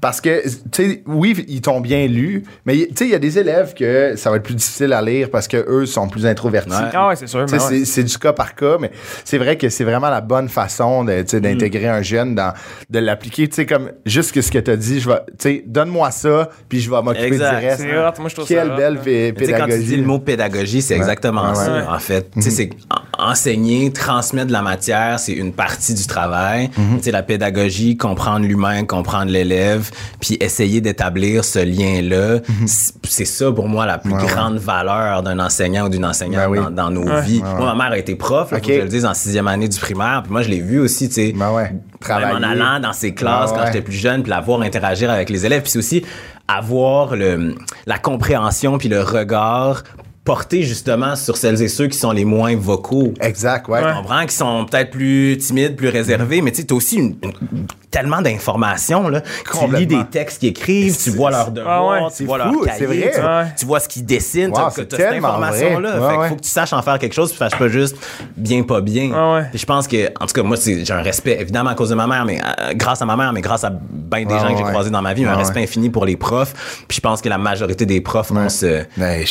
Parce que, tu sais, oui, ils t'ont bien lu, mais tu sais, il y a des élèves que ça va être plus difficile à lire parce que eux sont plus introvertis. Ouais. Ah ouais, c'est sûr. Ouais. c'est- C'est du cas par cas, mais c'est vrai que c'est vraiment la bonne façon sais, d'intégrer un jeune, dans, de l'appliquer. Tu sais, comme juste que ce que tu as dit, je vais, tu sais, donne-moi ça, puis je vais m'occuper du reste. C'est hot, moi, je trouve ça Quelle hot, belle là. pé- Mais tu sais, quand tu pédagogie. dis le mot pédagogie, c'est Ouais. exactement Ouais, ça, ouais. en fait. Tu sais, c'est en- enseigner, transmettre de la matière, c'est une partie du travail. Tu sais, la pédagogie, comprendre l'humain, comprendre l'élève, puis essayer d'établir ce lien-là, c'est- c'est ça pour moi la plus Ouais, ouais. grande valeur d'un enseignant ou d'une enseignante Ben oui. dans, dans nos Ouais. vies. Moi, ma mère a été prof, là, faut Ok. que je le dise, en sixième année du primaire, puis moi, je l'ai vu aussi, tu sais. Ben en allant dans ses classes Ah quand j'étais plus jeune, puis la voir interagir avec les élèves, puis c'est aussi avoir le, la compréhension puis le regard porté justement sur celles et ceux qui sont les moins vocaux. Exact, ouais. Tu comprends, qui sont peut-être plus timides, plus réservés, mais tu sais, t'as aussi une, une- tellement d'informations, là. Tu lis des textes qu'ils écrivent, tu vois leurs devoirs, ouais, tu vois fou, cahiers, vrai. tu, Ouais. tu vois ce qu'ils dessinent, Wow, t'as- c'est t'as cette information-là. Fait Ouais, faut ouais. que tu saches en faire quelque chose, puis fasses pas juste bien, pas bien. Ouais, ouais. Puis je pense que, en tout cas, moi, j'ai un respect, évidemment, à cause de ma mère, mais euh, grâce à ma mère, mais grâce à bien des Ouais, gens que j'ai ouais. croisés dans ma vie, un Ouais, respect ouais. infini pour les profs. Puis je pense que la majorité des profs ont ce, Ben,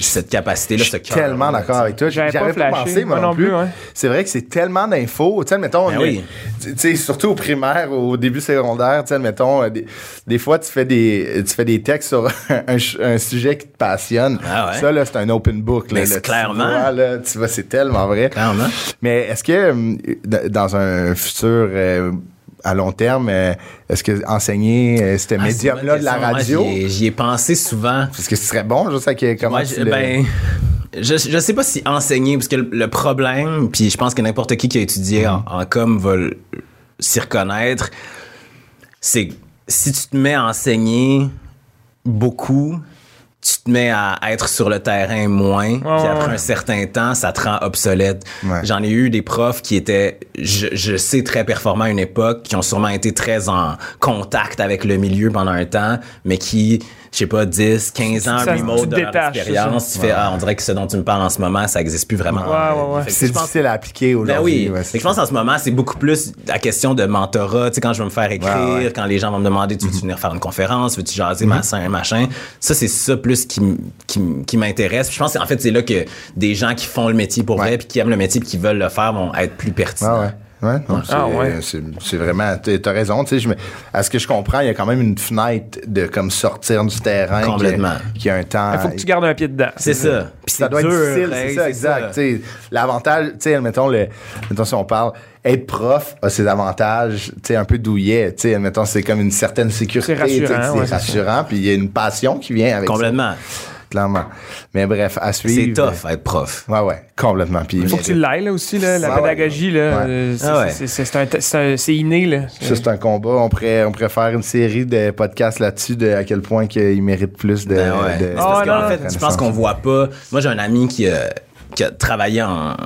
cette capacité-là, Je ce suis cœur. tellement d'accord avec toi. J'avais pas flashé, pensé, moi, moi non non plus. plus, ouais. C'est vrai que c'est tellement d'infos. Tu sais, mettons, Ben oui. tu sais, surtout au primaire, au début secondaire, tu sais, mettons, des, des fois, tu fais des, tu fais des textes sur un, un sujet qui te passionne. Ah ouais. Ça, là, c'est un open book. Là, Mais c'est Là, clairement. vois, là, tu vois, c'est tellement vrai. Clairement. Mais est-ce que, d- dans un futur euh, à long terme, euh, est-ce que enseigner euh, ce Ah, médium-là de la radio, j'y ai- pensé souvent. est-ce que ce serait bon? Je sais que comment Moi, tu ben, je, je sais pas si enseigner, parce que le, le problème, puis je pense que n'importe qui qui a étudié en, en com va s'y reconnaître, c'est que si tu te mets à enseigner beaucoup, tu te mets à être sur le terrain moins, puis après ouais. un certain temps, ça te rend obsolète. Ouais. J'en ai eu des profs qui étaient, je, je sais, très performants à une époque, qui ont sûrement été très en contact avec le milieu pendant un temps, mais qui, je sais pas, 10, 15 ans Ça, tu remote te de leur détaches, expérience, c'est tu fais, ah, on dirait que ce dont tu me parles en ce moment, ça existe plus vraiment. Ouais, ouais, ouais. C'est difficile à appliquer ben aujourd'hui. oui. c'est que je pense en ce moment, c'est beaucoup plus la question de mentorat. Tu sais, quand je veux me faire écrire, Ouais, ouais. quand les gens vont me demander, tu veux venir faire une conférence, veux-tu jaser, machin, machin. Ça, c'est ça plus qui, qui, qui m'intéresse. Je pense qu'en fait, c'est là que des gens qui font le métier pour Ouais. vrai puis qui aiment le métier puis qui veulent le faire vont être plus pertinents. Ah ouais. C'est, Ah ouais. c'est, c'est vraiment, t'as raison, tu sais, à ce que je comprends, il y a quand même une fenêtre de comme sortir du terrain. Complètement. Qui, qui a un temps. Il faut que tu gardes un pied dedans. C'est ça. Puis ça c'est doit dur, être difficile, hey, c'est ça, exact. L'avantage, tu sais, admettons, le, si on parle, être prof a ses avantages, tu sais, un peu douillet, tu sais, admettons, c'est comme une certaine sécurité, C'est rassurant, ouais, c'est rassurant, puis il y a une passion qui vient avec ça. Complètement. Clairement. Mais bref, à C'est suivre. tough être prof. Ouais, ouais, complètement. Puis, Il faut que tu l'ailles là, aussi, là, la pédagogie. Là, Ouais. c'est, Ah c'est- c'est- c'est c'est c'est inné. Là. Ça, c'est un combat. On pourrait, on pourrait faire une série de podcasts là-dessus de à quel point qu'il mérite plus de. Ben ouais. de- C'est Ah, parce non, fait, je pense qu'on voit pas. Moi, j'ai un ami qui a, qui a travaillé en,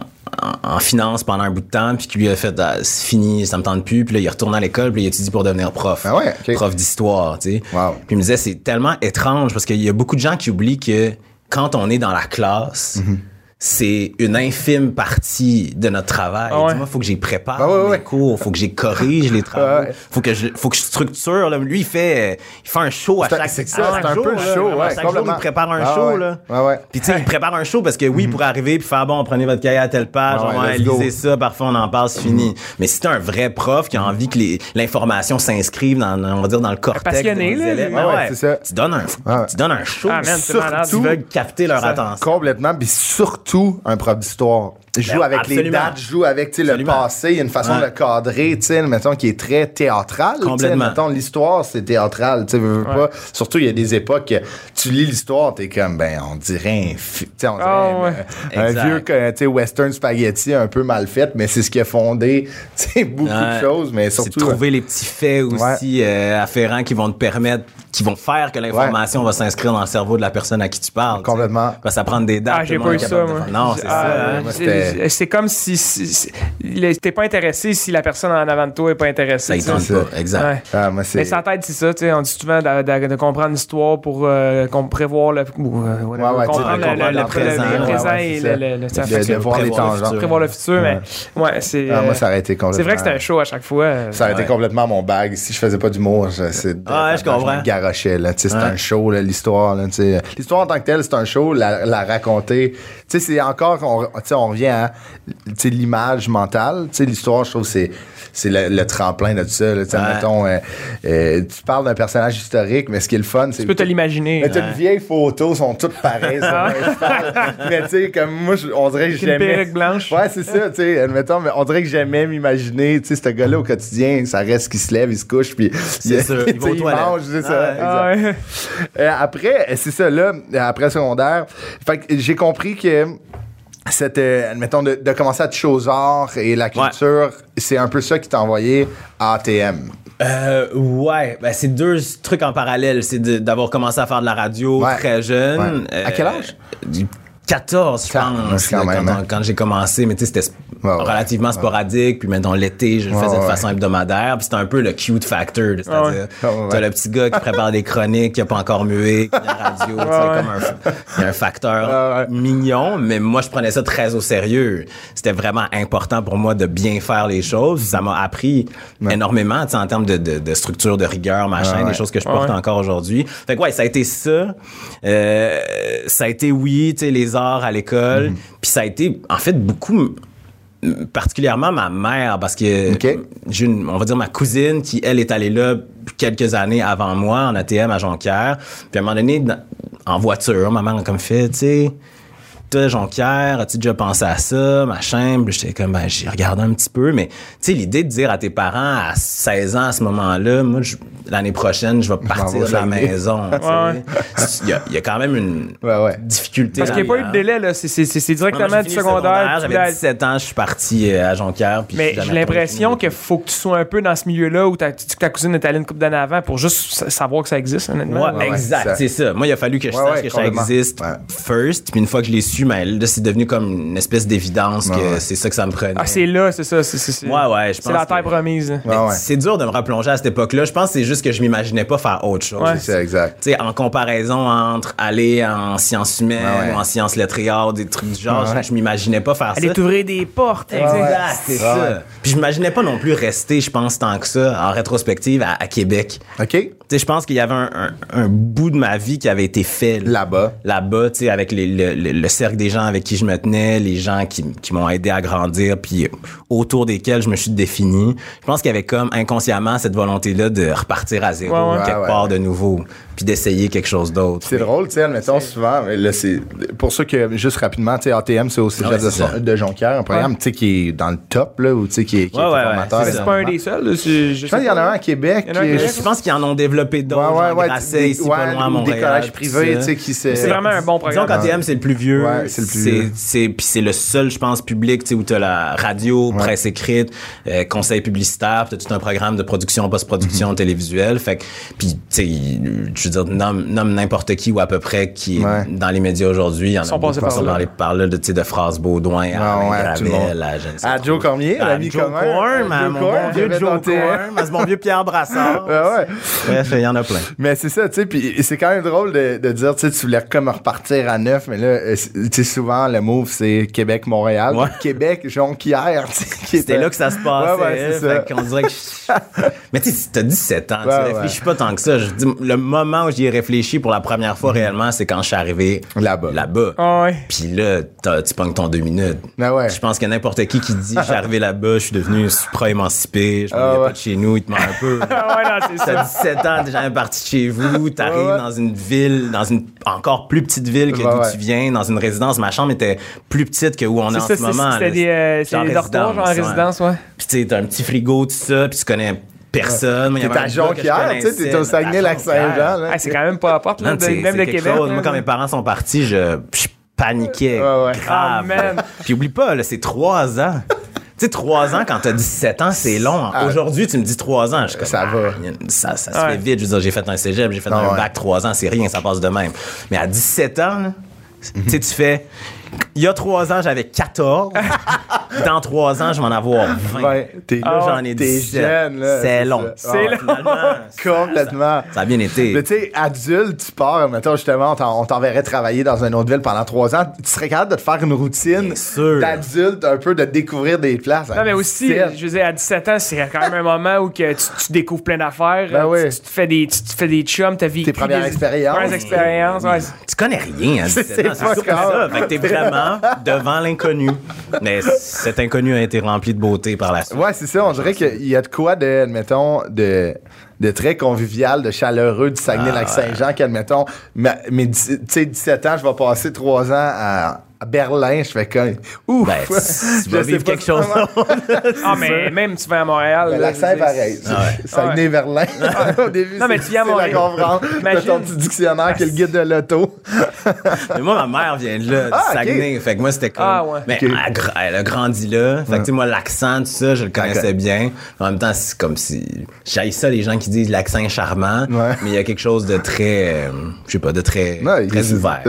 en, en finance pendant un bout de temps, puis qui lui a fait, ah, c'est fini, ça me tente plus. Puis là, il retourne à l'école, puis il étudie pour devenir prof. Ah ouais. Prof d'histoire, tu sais. Wow. Puis il me disait, c'est tellement étrange parce qu'il y a beaucoup de gens qui oublient que quand on est dans la classe, Mhm. C'est une infime partie de notre travail. Ah ouais. Faut que j'y prépare Ah ouais, mes ouais. cours, faut que j'y corrige les travaux, Ouais. faut que je, faut que je structure. Là. Lui, il fait, il fait un show à chaque, c'est ça, c'est chaque un jour, peu là. show, ouais, Chaque jour, il prépare un Ah show, là. Ouais. Puis tu sais, il prépare un show parce que oui, pour arriver puis faire bon, prenez votre cahier à telle page, on va lisez ça, parfois on en passe, c'est fini. Mais si t'es un vrai prof qui a envie que l'information s'inscrive dans, on va dire, dans le cortex passionné, de nos là. élèves, ben ouais, c'est ça. Tu donnes un, tu donnes un show. Ah, surtout, capter leur attention. Complètement, puis surtout un prof d'histoire. Joue Ben, avec les dates, joue avec tu sais, le passé, il y a une façon Ouais. de le cadrer, tu sais, mettons, qui est très théâtrale. tu sais, Complètement. Mettons, l'histoire, c'est théâtral, tu sais, veux, veux pas. Surtout, il y a des époques, que tu lis l'histoire, t'es comme, ben, on dirait un, fi- tu sais, on dirait Ah, un- ouais. un, vieux, sais, western spaghetti un peu mal fait, mais c'est ce qui a fondé, tu sais, beaucoup de choses, mais C'est surtout. de trouver les petits faits aussi euh, afférents qui vont te permettre, qui vont faire que l'information va s'inscrire dans le cerveau de la personne à qui tu parles. Complètement. Parce que ça prend des dates. Ah, j'ai pas eu ça, moi. Non, c'est Ah, ça. hein. C'est- comme si, si, si- t'es pas intéressé si la personne en avant de toi est pas Ça intéressée. pas. ça. Exact. Ouais. Ah, moi, c'est. Mais sans tête, c'est ça, tu sais, on dit souvent de, de- de comprendre l'histoire pour euh, qu'on prévoir le, ou, euh, Ouais, ouais, comprendre le, le- le présent, le présent ouais, et c'est ça. le, le, le- ça De- voir les prévoir le tangents. futur. prévoir le futur, mais ouais, c'est. Ah, moi, ça aurait été complètement. c'est vrai que c'était un show à chaque fois. Ça aurait été complètement mon bag. Si je faisais pas d'humour, je- c'est. Ah ouais, je comprends. me garochais, là. Tu sais, c'est un show, là, l'histoire, là. tu sais. L'histoire en tant que telle, c'est un show. La, raconter. Tu sais, c'est encore qu'on, tu sais, on revient à, l'image mentale. L'histoire, je trouve, c'est, c'est le, le tremplin de tout ça, là. Ouais. mettons, euh, euh, tu parles d'un personnage historique, mais ce qui est le fun, c'est. Tu peux te l'imaginer. Mais t'as hein. une vieille photo, sont toutes pareilles. cheval. mais tu sais, comme moi, on dirait que Avec une blanche. Ouais, c'est ça, tu sais, admettons, mais on dirait que j'aimais m'imaginer, tu sais, ce gars-là au quotidien, ça reste qu'il se lève, il se couche, puis C'est sûr, il mange, c'est ça. Ah ouais. Ah ouais. Euh, après, c'est ça, là, après secondaire, fait que j'ai compris que cette, euh, admettons, de, de commencer à toucher aux arts et la culture, c'est un peu ça qui t'a envoyé à ATM. Euh, ouais, ben, c'est deux trucs en parallèle. C'est d'avoir commencé à faire de la radio Ouais. très jeune. Ouais. À quel âge? Du 14, je pense, quand quand, hein. quand j'ai commencé. Mais tu sais, c'était sp- Ouais, ouais. relativement sporadique. Puis maintenant, l'été, je le faisais de ouais. façon hebdomadaire. Puis c'était un peu le cute factor. C'est-à-dire, ouais. Ouais, ouais. t'as le petit gars qui prépare des chroniques, qui a pas encore mué, qui a la radio. tu sais, Ouais, comme un, il y a un facteur mignon. Mais moi, je prenais ça très au sérieux. C'était vraiment important pour moi de bien faire les choses. Ça m'a appris énormément, tu sais, en termes de, de, de structure, de rigueur, machin, des choses que je porte Ouais. encore aujourd'hui. Fait que ouais, ça a été ça. Euh, ça a été, oui, tu sais, les arts à l'école. Mhm. Puis ça a été, en fait, beaucoup particulièrement ma mère parce que j'ai une, on va dire ma cousine qui elle est allée là quelques années avant moi en ATM à Jonquière puis à un moment donné en voiture ma mère a comme fait tu sais toi Jonquière as-tu déjà pensé à ça machin? Puis j'étais comme ben j'ai regardé un petit peu mais tu sais l'idée de dire à tes parents à 16 ans à ce moment-là moi je- l'année prochaine je vais partir de la maison tu sais. il y, a, il y a quand même une Ouais, ouais. difficulté Parce qu'il n'y a pas eu de délai, là. C'est- C'est c'est- c'est Moi, directement du secondaire. J'avais l'as- 17 ans, je suis parti euh, à Jonquière. puis Mais j'ai l'impression qu'il faut que tu sois un peu dans ce milieu-là où ta, tu dis que ta cousine est allée une couple d'années avant pour juste sa- savoir que ça existe, honnêtement. Ouais, ouais, exact, ça. c'est ça. Moi, il a fallu que je Ouais, sache ouais, que ça existe Ouais. first. Puis une fois que je l'ai su, ben, là, c'est devenu comme une espèce d'évidence que ouais. c'est ça que ça me prenait. Ah, c'est là, c'est ça. c'est- c'est- c'est- Ouais, ouais, je C'est pense la terre promise. Ouais, Mais ouais. C'est dur de me replonger à cette époque-là. Je pense que c'est juste que je m'imaginais pas faire autre chose. Ouais. C'est exact. Tu sais, en comparaison entre aller en sciences humaines Ouais, ouais. ou en sciences lettrées arts, des trucs du genre, Ouais. je, je m'imaginais pas faire Aller ça. t'ouvrir des portes. ouais. Exact, c'est Ouais, ça. ouais. Puis je m'imaginais pas non plus rester, je pense, tant que ça, en rétrospective, à, à Québec. OK? Tu sais, je pense qu'il y avait un, un- un bout de ma vie qui avait été fait là. Là-bas. Là-bas, tu sais, avec les- le, le- le cercle des gens avec qui je me tenais, les gens qui, qui m'ont aidé à grandir, puis autour desquels je me suis défini. Je pense qu'il y avait comme inconsciemment cette volonté-là de repartir à zéro, Ouais, ouais. quelque Ouais, part ouais. de nouveau, puis d'essayer quelque chose d'autre. C'est drôle, tu sais, admettons souvent, mais là, c'est pour ça que, juste rapidement, tu sais, ATM, c'est au cégep Ouais, de, c'est de Jonquière, un programme, tu sais, qui est dans le top, là, ou tu sais, qui est, qui est Ouais, ouais, ouais, formateur. c'est C'est pas un des seuls. là, c'est- Je pense qu'il y en a un à Québec. Je pense qu'ils en ont développé d'autres, Ouais, ouais, ici, ouais, pas loin à ou des Montréal. collèges privés, ça. tu sais, qui se. C'est vraiment un bon Disons programme. qu'ATM, c'est le plus vieux. Ouais. Ouais, c'est le plus- c'est- puis c'est le seul je pense public tu sais où tu as la radio presse écrite euh, conseil publicitaire tu as tout un programme de production post-production Mhm. télévisuelle fait que puis tu sais je veux dire nomme nomme n'importe qui ou à peu près qui est Ouais. dans les médias aujourd'hui il y en a sont beaucoup passés qui par sont dans les par là de tu sais de phrases Baudouin à. Gravel à je ne sais À trop. Joe Cormier, À l'ami Joe commun. À Joe mon bon vieux Joe Corn, à mon vieux Pierre Brassard. Ouais, ouais. Bref, il y en a plein. Mais c'est ça, tu sais, puis c'est quand même drôle de, de dire, tu sais, tu voulais comme repartir à neuf, mais là, euh, sais, souvent, le move, c'est Québec-Montréal. Ouais. Québec, Jonquière, C'était était- là que ça se passait. Ouais, ouais, c'est fait ça. qu'on dirait que je- Mais tu sais, t'as 17 ans, Ouais, tu réfléchis pas tant que ça. Je dis, le moment où j'y ai réfléchi pour la première fois réellement, c'est quand je suis arrivé Là-bas. Là-bas. Ah ouais. Puis là, t'as- tu pognes ton deux minutes. Ah ouais. Je pense que n'importe qui qui dit, je suis arrivé là-bas, je suis devenu supra-émancipé, je m'en Ah viens ouais. pas de chez nous, il te ment un peu. Ah ouais, non, c'est T'as ça. 17 ans, t'es jamais parti de chez vous, t'arrives dans une ville, dans une encore plus petite ville que d'où ouais. tu viens, dans une résidence. Ma chambre était plus petite que où on est, en ce moment. C'était des, euh, des dortoirs, genre en résidence, ouais. résidence, ouais. Puis tu sais, t'as un petit frigo, tout ça, puis tu connais personne. T'es à Jonquière, tu sais, t'es au Saguenay-Lac-Saint-Jean. Ah, c'est quand même pas à porte, là, de- même de Québec. chose. là. Moi, quand mes parents sont partis, je, je paniquais. Ouais, ouais. Ah, Grave. Puis oublie pas, là, c'est trois ans. Tu sais, trois ans, quand t'as 17 ans, c'est long. Aujourd'hui, tu me dis trois ans. Je suis comme, Ça va. ah, ça, ça se Ouais. fait vite. Je veux dire, j'ai fait un cégep, j'ai fait Ah un ouais. bac trois ans, c'est rien, ça passe de même. Mais à 17 ans, là, tu sais, tu fais. Il y a trois ans, j'avais 14. Dans trois ans, je vais en avoir 20. Ouais, t'es Là, j'en ai t'es 17. jeune, là, C'est long. C'est Ah, long. Finalement, Complètement. ça a bien été. Mais tu sais, adulte, tu pars, mettons, justement, on t'en- on t'enverrait travailler dans une autre ville pendant trois ans. Tu serais capable de te faire une routine d'adulte, un peu de découvrir des places. Non, mais aussi, 17. je veux dire, à 17 ans, c'est quand même un moment où que tu, tu découvres plein d'affaires. Ben oui. tu, tu te fais des, tu te fais des chums, t'as vécu Tes premières des expériences. premières expériences, ouais. Tu connais rien à 17 C'est ans, c'est ça. Fait que t'es vraiment devant l'inconnu. Mais cet inconnu a été rempli de beauté par la suite. Ouais, c'est ça. On dirait qu'il y a de quoi de, admettons, de, de très convivial, de chaleureux du Saguenay-Lac-Saint-Jean, qu'admettons, mais, mais tu sais, 17 ans, je vais passer trois ans à, à Berlin, je fais comme, ouf! Ben, tu- vas vivre quelque chose. Ah, mais même tu vas à Montréal. Ben, L'accent est pareil. Ah ouais. Saguenay-Berlin. Au début, Non, mais tu viens à Montréal. Imagine. ton petit dictionnaire qui est le guide de l'auto. Mais moi, ma mère vient de là, du Ah. Saguenay. Fait que moi, c'était comme. Ah, ouais. Mais Ok. elle, a gra- elle a grandi là. Fait que, tu sais, moi, l'accent, tout ça, je le connaissais bien. En même temps, c'est comme si. J'aille ça, les gens qui disent l'accent est charmant. Ouais. Mais il y a quelque chose de très. euh, je sais pas, de très, Ouais, très il- ouvert.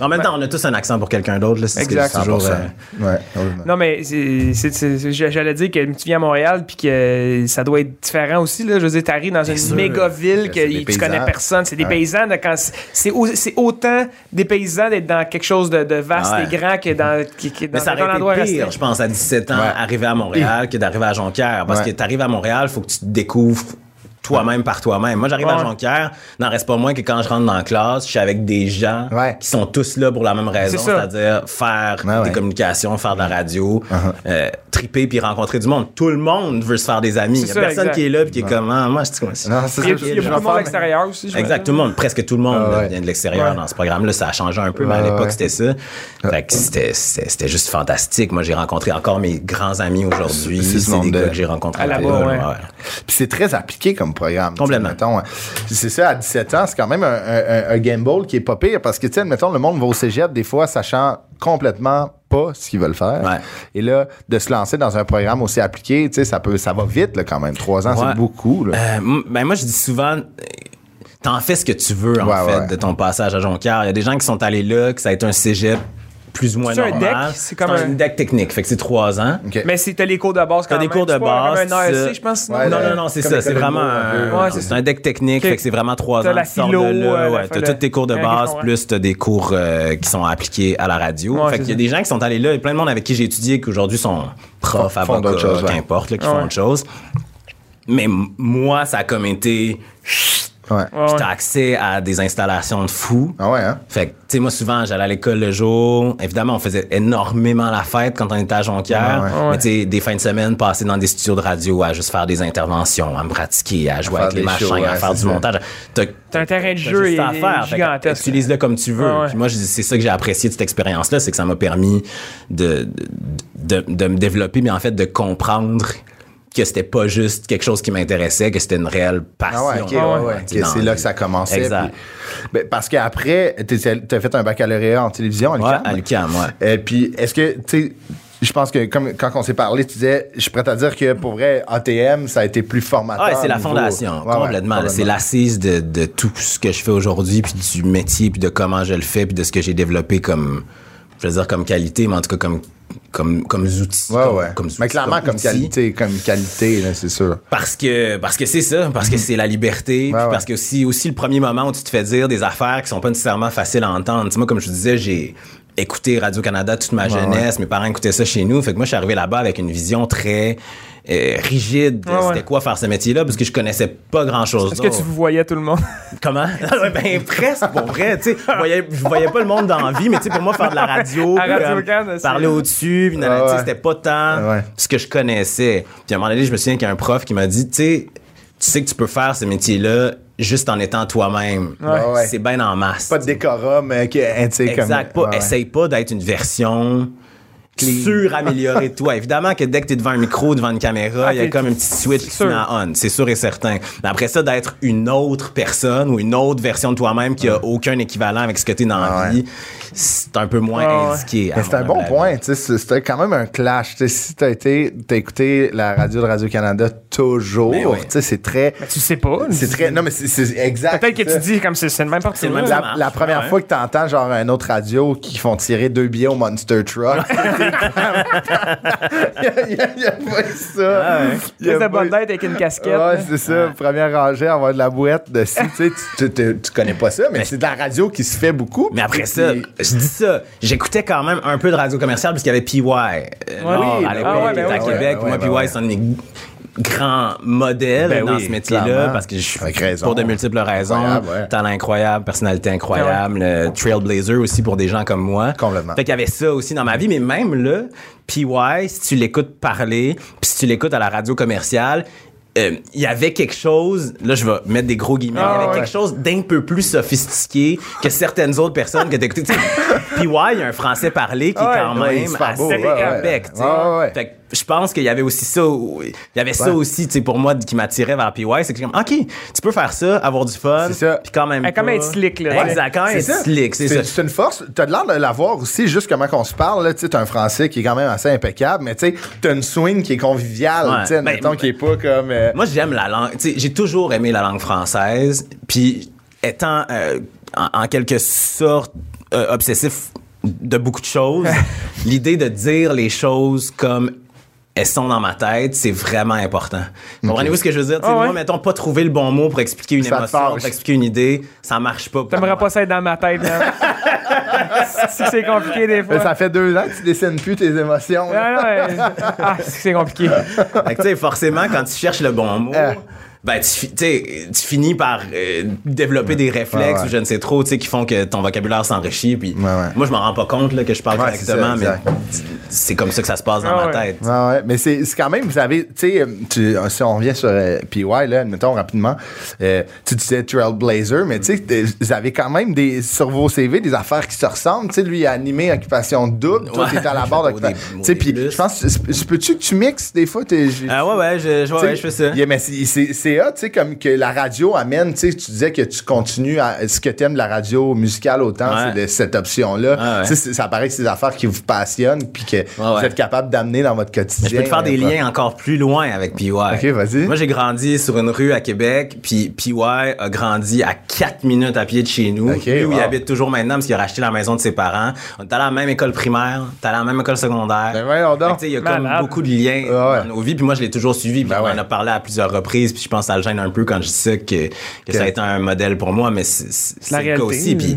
En même temps, on a tous un accent pour quelqu'un d'autre. là, C'est Exact. dis toujours. 100%. euh, Ouais. Non, mais c'est- c'est- c'est- j'allais dire que tu viens à Montréal puis que ça doit être différent aussi. Là. Je veux dire, t'arrives dans une sûr. méga ville que C'est tu paysans. connais personne. C'est des Ouais. paysans. De quand c'est- c'est au- c'est autant des paysans d'être dans quelque chose de, de vaste ouais. et grand que dans, qui, qui Mais dans ça aurait été pire, resté. je pense, à 17 ans, Ouais. arriver à Montréal que d'arriver à Jonquière. Parce Ouais. que t'arrives à Montréal, faut que tu te découvres toi-même par toi-même. Moi, j'arrive à Ouais. Jonquière, n'en reste pas moins que quand je rentre dans la classe, je suis avec des gens Ouais. qui sont tous là pour la même raison, c'est-à-dire faire des communications, faire de la radio, euh, triper puis rencontrer du monde. Tout le monde veut se faire des amis. Il y a ça, personne exact. qui est là puis qui est comme, ah, moi, c'est comme ça. Il y a, ça, il y a je beaucoup vais de monde à l'extérieur aussi. Exact, tout le monde, presque tout le monde Ah vient de l'extérieur dans ce programme-là. Ça a changé un peu, mais à l'époque, c'était ça. Fait que c'était, juste fantastique. Moi, j'ai rencontré encore mes grands amis aujourd'hui. C'est ce C'est des gars que j'ai rencontrés À ouais. Puis c'est très appliqué comme programme. Complètement. hein. c'est ça, à 17 ans, c'est quand même un, un, un gamble qui est pas pire parce que, tu sais, mettons, le monde va au cégep des fois sachant complètement pas ce qu'ils veulent faire. Ouais. Et là, de se lancer dans un programme aussi appliqué, tu sais, ça, peut, ça va vite là, quand même. Trois ans, Ouais. c'est beaucoup. Là. Euh, ben moi, je dis souvent, t'en fais ce que tu veux, en Ouais, fait, ouais. de ton passage à Jonquière. Il y a des gens qui sont allés là, que ça a été un cégep plus ou moins C'est un deck? C'est comme un- deck technique, fait que c'est trois ans. OK. Mais c'est t'as les cours de base quand T'as des cours de base, Comme un. ASC, je pense. Ouais, non? non, non, c'est ça. C'est vraiment un. Ouais, c'est un deck technique, fait que c'est vraiment trois T'as ans. la tu sors philo, euh, ouais, la- t'as la- tous tes cours de base, plus t'as des cours euh, qui sont appliqués à la radio. Fait qu'il y a des gens qui sont allés là, il y a plein de monde avec qui j'ai étudié qui aujourd'hui sont profs, avocats, qu'importe, qui font autre chose. Mais moi, ça a comme été... Ouais. Ouais. J'étais accès à des installations de fous. Ah ouais, hein? Fait que, tu sais, moi, souvent, j'allais à l'école le jour. Évidemment, on faisait énormément la fête quand on était à Jonquière. Ah ouais. Ouais. Mais, tu sais, des fins de semaine passées dans des studios de radio à juste faire des interventions, à me pratiquer, à jouer avec les machins, shows, ouais, à faire du ça. montage. T'as T'as un terrain de t'as jeu et- à faire. Gigantesque. Utilise-le comme tu veux. Ah ouais. Puis moi, c'est ça que j'ai apprécié de cette expérience-là, c'est que ça m'a permis de, de, de, de me développer, mais en fait, de comprendre que c'était pas juste quelque chose qui m'intéressait, que c'était une réelle passion. Ah ouais, ouais. ouais, dans c'est là que ça commençait. Exact. puis- ben, parce qu'après, tu as fait un baccalauréat en télévision à l'UQAM. à l'UQAM, ouais. Et puis, est-ce que, tu sais, je pense que comme quand on s'est parlé, tu disais, je suis prêt à dire que pour vrai, ATM, ça a été plus formateur. Ah, c'est la niveau- fondation, Ouais, ouais, complètement. C'est l'assise de, de tout ce que je fais aujourd'hui, puis du métier, puis de comment je le fais, puis de ce que j'ai développé comme, je veux dire, comme qualité, mais en tout cas comme, comme, comme outils. Ouais, comme, ouais. comme Mais clairement, comme outils. qualité, comme qualité, là, c'est sûr. Parce que parce que c'est ça, parce que c'est la liberté, puis parce que aussi aussi le premier moment où tu te fais dire des affaires qui sont pas nécessairement faciles à entendre. Tu sais, moi comme je te disais, j'ai écouté Radio Canada toute ma jeunesse, mes parents écoutaient ça chez nous, fait que moi je suis arrivé là-bas avec une vision très euh, rigide de Ouais, c'était ouais. quoi faire ce métier-là parce que je connaissais pas grand-chose Est-ce que tu vous voyais tout le monde? Comment? Ben, presque, pour vrai, tu sais. Je voyais, je voyais pas le monde dans la vie, mais tu sais, pour moi, faire de la radio, parler au-dessus, Ah c'était pas tant ce que je connaissais. Puis à un moment donné, je me souviens qu'il y a un prof qui m'a dit, tu sais, tu sais que tu peux faire ce métier-là juste en étant toi-même. Ouais. C'est bien en masse. Pas de décorum, euh, qui, hein, comme. Exact. Pas. Essaye pas d'être une version sur-améliorée de toi. Évidemment que dès que tu es devant un micro, devant une caméra, il y a comme un petit switch qui se sûr. met à on. C'est sûr et certain. Mais après ça, d'être une autre personne ou une autre version de toi-même qui a aucun équivalent avec ce que tu es dans Ah la ouais. vie, c'est un peu moins Ah indiqué. c'est un bon point, tu sais, c'est- c'était quand même un clash. Si t'as été, t'as écouté la radio de Radio-Canada toujours, Ben oui. tu sais, c'est très, Mais tu sais pas. c'est très, non, mais c'est- exact. Peut-être que tu dis comme c'est c'est le même ça La, première ouais. fois que t'entends genre un autre radio qui font tirer deux billets au Monster Truck, il y a, il y pas ça. Il y a Plus de bonne tête avec une casquette. Ouais, c'est ça. Première rangée, avoir de la boîte dessus. tu, sais, tu, tu- tu connais pas ça, mais c'est de la radio qui se fait beaucoup. Mais après ça, je dis ça, j'écoutais quand même un peu de radio commerciale parce qu'il y avait PY. euh, oui, à ben l'époque, ben qui était à oui, Québec. ouais, Moi, ouais, PY, ouais. c'est un de mes grands modèles Ben dans oui, ce métier-là parce que je suis Avec raison. pour de multiples raisons. Incroyable, ouais. Talent incroyable, personnalité incroyable, le trailblazer aussi pour des gens comme moi. Complètement. Fait qu'il y avait ça aussi dans ma vie, mais même là, PY, si tu l'écoutes parler, puis si tu l'écoutes à la radio commerciale, euh, il y avait quelque chose, là je vais mettre des gros guillemets, il y Ah, avait ouais. quelque chose d'un peu plus sophistiqué que certaines autres personnes que t'écoutes. Sais, PY, il y a un français parlé qui est Ouais, quand ouais, même assez ouais, ouais. Ouais, ouais, ouais. Fait que je pense qu'il y avait aussi ça, il y avait ça Ouais. aussi, tu sais, pour moi, qui m'attirait vers PY, c'est que comme, OK, tu peux faire ça, avoir du fun, C'est ça. puis quand même quand même être slick, là. Exact, quand même être slick, c'est ça. C'est une force. T'as de l'air de l'avoir aussi, juste comment qu'on se parle. là. Tu sais, t'as un français qui est quand même assez impeccable, mais tu sais, t'as une swing qui est conviviale, Ouais. tu sais, Ben, mettons, qui est pas comme. euh, Moi, j'aime la langue. Tu sais, j'ai toujours aimé la langue française. Puis, étant euh, en, en quelque sorte euh, obsessif de beaucoup de choses, l'idée de dire les choses comme elles sont dans ma tête, c'est vraiment important. Comprenez-vous ce que je veux dire? Ouais. Moi, mettons, pas trouver le bon mot pour expliquer une Ça émotion, pour expliquer une idée, ça marche pas. T'aimerais pas ça être dans ma tête, là. c'est compliqué des fois. mais ça fait deux ans que tu dessines plus tes émotions. Ah, non, ah, c'est que c'est compliqué. Fait que, tu sais, forcément, quand tu cherches le bon mot, Ah. Ben, tu, tu sais, tu finis par euh, développer des réflexes Ouais, ouais. ou je ne sais trop, tu sais, qui font que ton vocabulaire s'enrichit. Puis Ouais, ouais. moi, je m'en rends pas compte là, que je parle correctement, ça, mais c'est comme ça que ça se passe dans Ah ma tête. Ouais, ouais. Mais c'est c'est quand même, vous avez, tu sais, euh, tu- si on revient sur euh, PY, là, admettons rapidement, euh, tu disais Trailblazer, mais tu sais, t'es- vous avez quand même des, sur vos CV des affaires qui se ressemblent. Tu sais, lui, il a animé Occupation Double, toi, Ouais. t'es à la barre d'Occupation. Tu sais, puis je pense, peux-tu que tu mixes des fois? Ah ouais, ouais, je, je, ouais, je fais ça. yeah, mais c'est- tu sais, comme que la radio amène, tu sais, tu disais que tu continues à. Ce que t'aimes de la radio musicale autant, Ouais. c'est de cette option-là. Ah ouais. Ça paraît que c'est des affaires qui vous passionnent, puis que vous ouais. êtes capable d'amener dans votre quotidien. Je peux te faire des euh, liens encore plus loin avec PY. Ok, vas-y. Moi, j'ai grandi sur une rue à Québec, puis PY a grandi à 4 minutes à pied de chez nous. Ok, Lui, où il habite toujours maintenant parce qu'il a racheté la maison de ses parents. On est allé à la même école primaire, t'es allé à la même école secondaire. Ben Il y a comme beaucoup de liens Ah dans nos vies. Puis moi, je l'ai toujours suivi. Puis Ben on en a parlé à plusieurs reprises. Puis je pense que ça le gêne un peu quand je dis ça, que, que ça a été un modèle pour moi. Mais c'est le cas aussi. Puis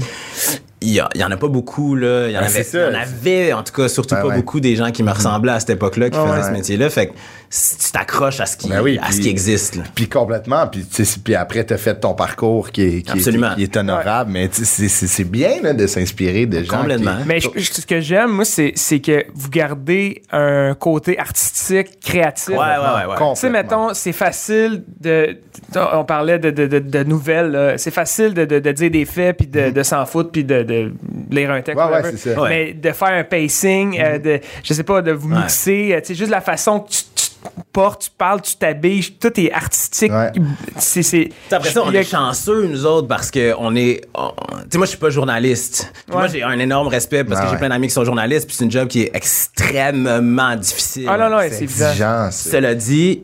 il y, y en a pas beaucoup. Là. Il y en Ben, avait, il y en avait, en tout cas, surtout Ben pas ouais. beaucoup des gens qui me ressemblaient à cette époque-là, qui Ah faisaient ouais. ce métier-là. Fait que si tu t'accroches à ce qui, Ben oui, à ce qui existe. là. Puis complètement, puis, puis après, tu as fait ton parcours qui est, qui est- Absolument. qui est honorable, mais c'est- c'est c'est bien là, de s'inspirer de gens. Complètement. qui- Mais je- je- ce que j'aime, moi, c'est c'est que vous gardez un côté artistique, créatif. Ouais, ouais, ouais. Tu sais, mettons, c'est facile de. On parlait de, de, de, de nouvelles. là. C'est facile de, de, de dire des faits, puis de, de s'en foutre, puis de, de lire un texte. Ouais, ouais, ça. Ouais. Mais de faire un pacing, euh, de, je sais pas, de vous mixer, euh, tu sais, juste la façon que tu, tu portes, tu parles, tu t'habilles, tout est artistique. Ouais. C'est, c'est, Après ça, on est chanceux, nous autres, parce que on est. on- Tu sais, moi, je suis pas journaliste. Moi, j'ai un énorme respect parce que j'ai plein d'amis qui sont journalistes, puis c'est une job qui est extrêmement difficile. Ah non, non, C'est c'est évident. exigeant, Cela dit,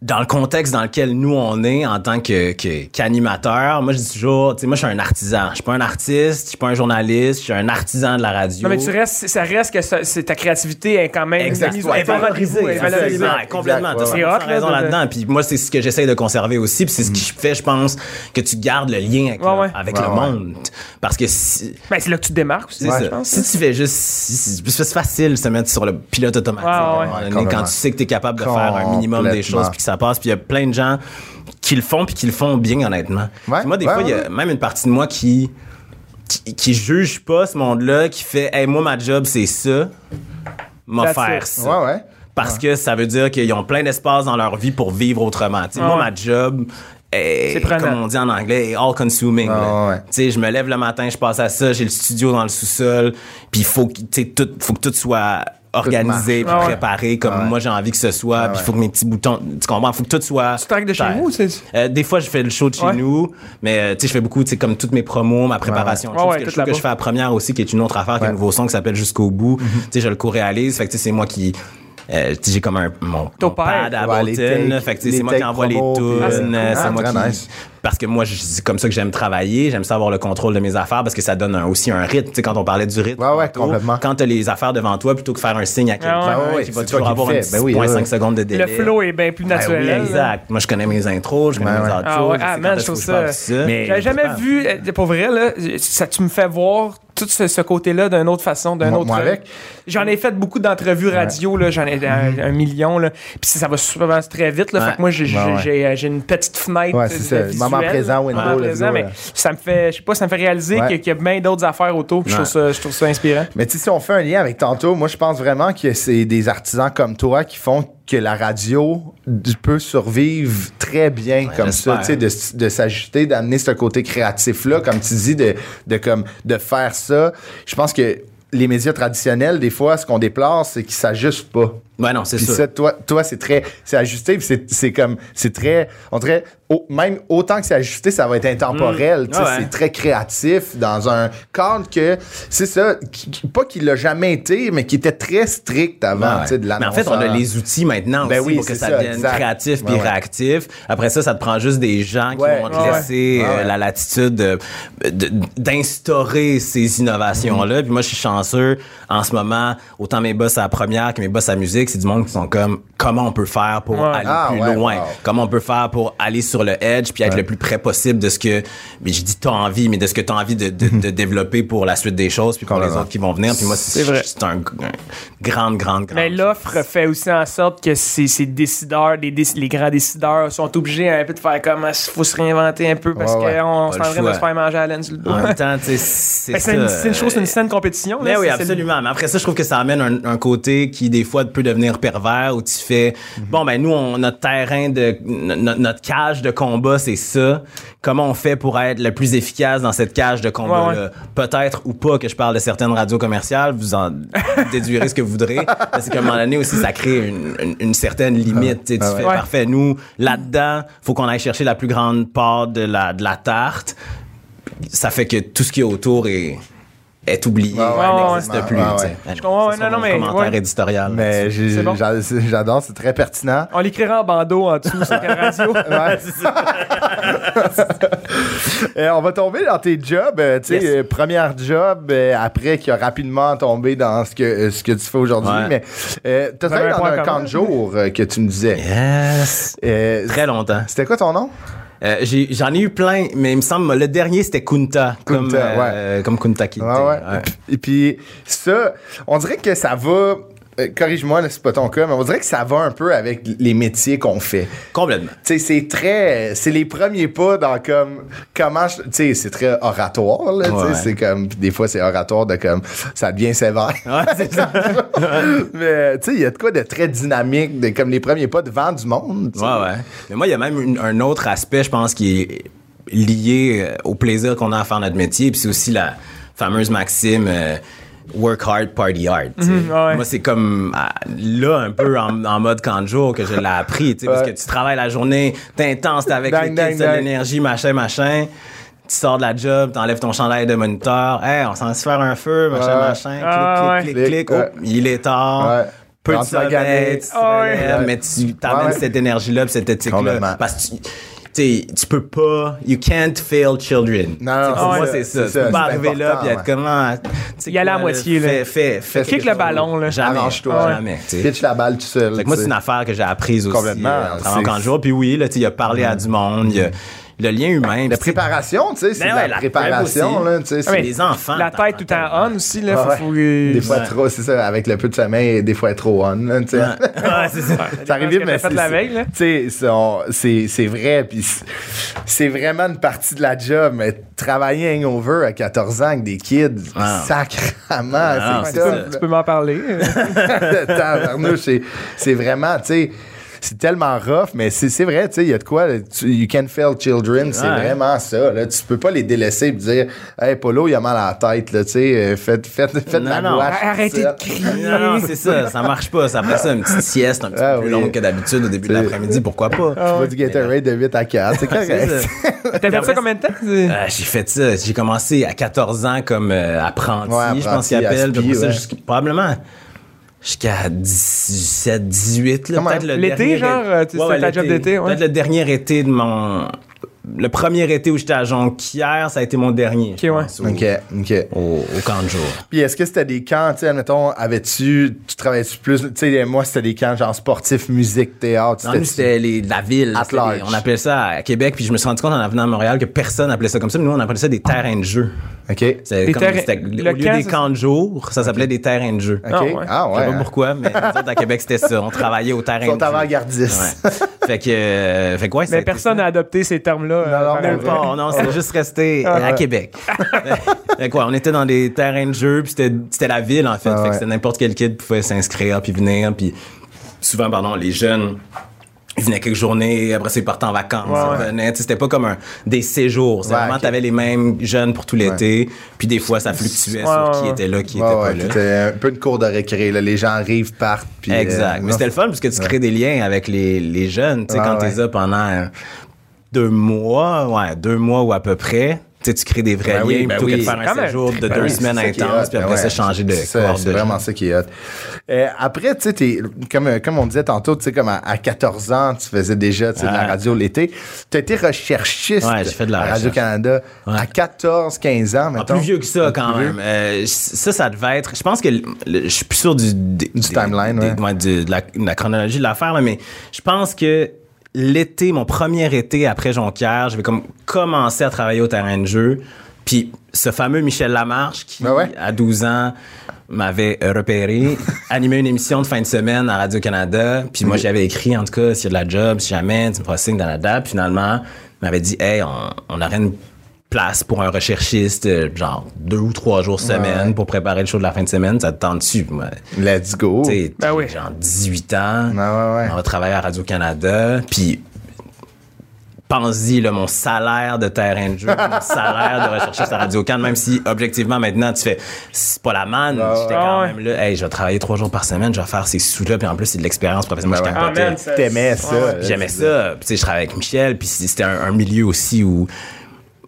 dans le contexte dans lequel nous on est en tant que que- qu'animateur, moi je dis toujours, tu sais, moi je suis un artisan. Je suis pas un artiste, je suis pas un journaliste, je suis un artisan de la radio. Non, mais tu restes, ça reste que ça- c'est, ta créativité est quand même Exact. mise- Ouais, est valorisée, valorisé, est valorisée. absolument, complètement. Exact, ouais, ouais. 100% C'est hot, raison là, de- là-dedans. Puis moi, c'est ce que j'essaie de conserver aussi. Puis c'est ce qui fait, je pense, que tu gardes le lien avec, Ouais, le, ouais. avec Ouais, le ouais. monde. Parce que si, Ben, c'est là que tu te démarques aussi, c'est ça. je pense. Si tu fais juste. C'est facile de se mettre sur le pilote automatique Ouais, à un ouais. moment donné, quand tu sais que tu es capable de faire un minimum des choses puis ça passe. Puis il y a plein de gens qui le font puis qui le font bien, honnêtement. Ouais, moi, des ouais, fois, il y a même une partie de moi qui. Qui, qui juge pas ce monde-là, qui fait, hey, moi, ma job, c'est ça. M'a faire it. ça. Ouais, ouais. Parce que ça veut dire qu'ils ont plein d'espace dans leur vie pour vivre autrement. Moi, ma job prenant. comme on dit en anglais, est all consuming. Ah là. ouais. Tu sais, je me lève le matin, je passe à ça, j'ai le studio dans le sous-sol, puis il faut que, tu sais, tout, faut que tout soit organisé, puis. Ah ouais. préparé comme Ah ouais. moi j'ai envie que ce soit, Ah puis il faut que mes petits boutons, tu comprends, faut que tout soit Tu traques de chez vous, c'est. Euh, des fois, je fais le show de chez Ouais. nous, mais euh, tu sais, je fais beaucoup, tu sais, comme toutes mes promos, ma préparation. Ouais, que le tout show que je fais à première aussi, qui est une autre affaire, qui est un nouveau son qui s'appelle Jusqu'au bout. Tu sais, je le co-réalise. Fait que tu sais, c'est moi qui. euh, tu sais, j'ai comme un mon, mon pad à takes- fait que tu sais, les c'est moi qui envoie les tunes, Ah, c'est moi qui nice. Parce que moi je- c'est comme ça que j'aime travailler, j'aime ça avoir le contrôle de mes affaires parce que ça donne un- aussi un rythme, tu sais quand on parlait du rythme. Ouais, ouais, complètement. Quand tu as les affaires devant toi plutôt que faire un signe à quelqu'un Ah ouais. Ben ouais, qui va toujours avoir le un fais. Ben oui, 6.5 ouais. secondes de délai. Le flow est bien plus naturel. Oui, là. exact. Moi, je connais mes intros, je connais mes ouais. outros. Ah ouais, je ah man, je trouve ça. j'avais jamais vu, euh, pour vrai, là, ça, tu me fais voir tout ce, ce côté-là d'une autre façon, d'un autre. moi avec. J'en ai fait beaucoup d'entrevues radio, là, j'en ai un, un million, là. Puis ça va souvent très vite, là. Ouais. Fait que moi, j'ai, j'ai- Ouais, ouais. j'ai, euh, j'ai une petite fenêtre. Moment présent, window, Moment let's présent, go, mais là. ça me fait, je sais pas, ça me fait réaliser Ouais. qu'il y a bien d'autres affaires autour. puis Je, trouve ça, je trouve ça inspirant. Mais tu sais, si on fait un lien avec tantôt, moi, je pense vraiment que c'est des artisans comme toi qui font que la radio peut survivre très bien comme ça, j'espère. tu sais, de, de s'ajuster, d'amener ce côté créatif-là, comme tu dis, de, de, comme, de faire ça. Je pense que les médias traditionnels, des fois, ce qu'on déplore, c'est qu'ils s'ajustent pas. Ouais, non, c'est ça, toi, toi c'est très, c'est ajusté, puis c'est, comme, c'est très, on dirait, au- même autant que c'est ajusté, ça va être intemporel, Ah ouais. c'est très créatif dans un cadre que, c'est ça, qui- qui- pas qu'il l'a jamais été, mais qui était très strict avant, Ouais. tu sais, de Mais en fait, on a les outils maintenant Ben aussi oui, pour que ça, ça, devienne exact. créatif puis réactif. Après ça, ça te prend juste des gens qui vont te laisser euh, la latitude de- de- d'instaurer ces innovations-là. Puis moi, je suis chanceux en ce moment. Autant mes boss à la première que mes boss à la musique, c'est du monde qui sont comme comment on peut faire pour Ouais. aller Ah, plus ouais, loin? wow. Comment on peut faire pour aller sur le edge puis être le plus près possible de ce que, mais je dis t'as envie, mais de ce que t'as envie de, de, de développer pour la suite des choses puis pour les autres qui vont venir. Puis moi, C'est vrai. c'est un, un grande, grande, grande. Mais l'offre fait aussi en sorte que ces, ces décideurs, déc- les grands décideurs, sont obligés un peu de faire comme il faut se réinventer un peu parce qu'on le train de se faire manger à la laine sur le dos. En même temps, tu sais, c'est C'est une, ça. c'est une chose, c'est une saine compétition. Mais là, oui, absolument. Mais après ça, je trouve que ça amène un, un côté qui, des fois, peut devenir pervers où tu fais, bon, ben, nous, on, notre terrain de, no- notre cage de combat, c'est ça. Comment on fait pour être le plus efficace dans cette cage de combat-là? Peut-être ou pas que je parle de certaines radios commerciales, vous en déduirez ce que vous voudrez. C'est qu'à un moment donné aussi, ça crée une, une- une certaine limite. Tu Ah fais, Ouais. parfait, nous, là-dedans, faut qu'on aille chercher la plus grande part de la, de la tarte ça fait que tout ce qui est autour est, est oublié, Ouais, ouais, n'existe ouais, plus. ouais, tu sais. ouais. Je comprends, c'est ouais, ça non, non, mais, commentaire ouais. éditorial. Mais j'adore, c'est très pertinent. On l'écrira en bandeau en dessous sur quelle radio. On va tomber dans tes jobs. euh, tu sais, Yes. euh, première job euh, après qui a rapidement tombé dans ce que, ce que tu fais aujourd'hui. Ouais. Mais euh, tu as travaillé dans un camp de jour que tu me disais. Yes. Euh, Très longtemps. C'était quoi ton nom? Euh, J'en ai, eu plein, mais il me semble le dernier c'était Kunta, comme euh, comme Kunta Kinte. Ouais, ouais. Et puis ça, on dirait que ça va. Euh, Corrige-moi, là, c'est pas ton cas, mais on dirait que ça va un peu avec les métiers qu'on fait. Complètement. Tu sais, c'est très. C'est les premiers pas dans comme. Comment. je- Tu sais, c'est très oratoire, là. Ouais. C'est comme. Des fois, c'est oratoire de comme. Ça devient sévère. Ouais, c'est ça. mais, tu sais, il y a de quoi de très dynamique, de, comme les premiers pas devant du monde. tu sais. Ouais, ouais. Mais moi, il y a même une- un autre aspect, je pense, qui est lié euh, au plaisir qu'on a à faire notre métier. Puis c'est aussi la fameuse maxime. euh, work hard, party hard. Mhm, ouais. Moi, c'est comme ah, là, un peu en, en mode camp de jour que je l'ai appris, tu sais, parce que tu travailles la journée, t'es intense, t'es avec Dang, les kids, t'as de dang. l'énergie, machin, machin. Tu sors de la job, t'enlèves ton chandail de moniteur. Hey, on s'en va se faire un feu, machin, Ouais. machin. Ah, clic, ouais. clic, clic, clic. Ouais. Oh, il est tard. Ouais. Peu de tu te Ah, mais tu t'amènes Ouais. cette énergie-là, cette éthique-là. Parce que tu, tu peux pas, you can't fail children. Non, pour c'est moi, ça, c'est ça. Tu peux pas arriver là puis être comment. sais Y aller à moitié, là. Fais, fais, fais. Kick le ballon, là. Jamais. Arrange-toi. Jamais. Pitch la balle tout seul. Fait que moi, c'est une affaire que j'ai apprise aussi Complètement, euh, en travaillant c'est- camp de jour. Puis oui, là, tu sais, il a parlé à du monde, il y a le lien humain. La préparation, tu sais, c'est Ben la la préparation, là, tu sais. C'est- les enfants, La tête tout entends. on aussi, là. Faut, ouais. faut, Des fois Ouais. trop, c'est ça, avec le peu de sommeil, des fois trop on, là, tu sais. Ouais, c'est ça. Ça arrive mais c'est- la veille, là. Tu sais, c'est- vrai, puis c'est- vraiment une partie de la job, mais travailler hangover à 14 ans avec des kids, Ah. sacrement, Ah, c'est ça. Tu peux m'en parler. C'est vraiment, tu sais, c'est tellement rough, mais c'est vrai, tu sais, il y a de quoi, tu- you can fail children, c'est Ouais. vraiment ça, là, tu peux pas les délaisser et dire, hey, Polo, il a mal à la tête, là, tu sais, euh, faites, faites, faites de la Non, non. gouache. Arrêtez de crier. Non, non, c'est ça. Ça marche pas. Ça après ça, une petite sieste un petit Ah peu plus oui. longue que d'habitude au début de l'après-midi. Pourquoi pas? Tu vas du Gatorade de 8 à 4, c'est correct. T'as fait ça combien de temps? Euh, j'ai fait ça. J'ai commencé à 14 ans comme euh, apprenti, Ouais, je pense qu'il appelle. Puis ouais. probablement jusqu'à 17, 18. là, Comment? Peut-être le L'été, dernier genre, euh, tu- c'était ta job d'été, ouais. Peut-être le dernier été de mon... Le premier été où j'étais à Jonquière, ça a été mon dernier. je Ok, ouais. pense, au, OK, OK. au, au camp de jour. Puis est-ce que c'était des camps, tu sais, admettons, avais-tu, tu travaillais-tu plus, tu sais, moi, c'était des camps genre sportifs, musique, théâtre, Non, nous, c'était les- la ville. At C'était large. les- on appelait ça à Québec, puis je me suis rendu compte en venant à Montréal que personne appelait ça comme ça. Mais nous, on appelait ça des terrains de jeu. OK. C'était comme- terrains- c'était- le au lieu camp, des ça, camps de jour, ça s'appelait des terrains de jeu. OK. Ah ouais. Ah Je ouais. sais pas hein. pourquoi, mais nous autres, à Québec, c'était ça. On travaillait au terrain Ils sont de jeu. avant-gardistes. Ouais. fait que, euh, fait que ouais, ça a Mais personne n'a adopté ces termes-là. Euh, non, par non, Nulle part, non, c'est juste resté Ah à. Québec. ouais, on était dans des terrains de jeu, puis c'était la ville, en fait. Fait que c'était n'importe quel kid pouvait s'inscrire, puis venir, puis souvent, pardon, les jeunes... Ils venaient quelques journées, après ils partaient en vacances, Ouais, ils revenaient. C'était pas comme un, des séjours. C'est Ouais, vraiment, t'avais les mêmes jeunes pour tout l'été. Puis des fois, ça fluctuait sur qui était là, qui était pas là. c'était un peu une cour de récré, là. Les gens arrivent, partent, puis... Exact. euh, Mais c'était le fun parce que tu crées des liens avec les, les jeunes. Tu sais, quand t'es là pendant euh, deux mois, ouais, deux mois ou à peu près, tu sais, tu crées des vrais Ben oui, liens ben plutôt que oui. de faire C'est un séjour de ben deux oui, semaines intenses, puis après ben ça, ouais. changer de C'est vraiment ça qui est hot. Euh, après, tu sais, t'es- comme, comme on disait tantôt, tu sais, comme à, à 14 ans, tu faisais déjà tu sais, de la Ouais. radio l'été. Tu as été recherchiste Ouais, j'ai fait de la à. Radio-Canada Ouais. à 14, 15 ans, Ah, maintenant. plus vieux que ça, quand même. Euh, ça, ça devait être. Je pense que je suis plus sûr du, des- timeline, des- de, la, de la chronologie de l'affaire, là, mais je pense que l'été, mon premier été après Jonquière, je vais comme commencer à travailler au terrain de jeu. Puis ce fameux Michel Lamarche qui, Ben ouais. à 12 ans, m'avait repéré, animé une émission de fin de semaine à Radio-Canada. Puis moi, j'avais écrit, en tout cas, s'il y a de la job, si jamais, tu me feras signe dans la date. Puis finalement, il m'avait dit, hey, on, on aurait une place pour un recherchiste, euh, genre deux ou trois jours semaine Ouais. pour préparer le show de la fin de semaine. Ça te tente dessus, moi. Let's go. Tu sais, Ben oui. genre 18 ans. Ouais, ouais, ouais. On va travailler à Radio-Canada. Puis, pense-y, là, mon salaire de terrain de jeu, mon salaire de recherchiste à Radio-Can, même si, objectivement, maintenant, tu fais, c'est pas la manne. J'étais ouais. quand même là, hey, je vais travailler trois jours par semaine, je vais faire ces sous-là, puis en plus, c'est de l'expérience professionnelle. Ben Moi, je ouais. capotais. Ah, man, ça- T'aimais ça. J'aimais ça. Puis, tu sais, je travaillais avec Michel, puis c'était un, un milieu aussi où.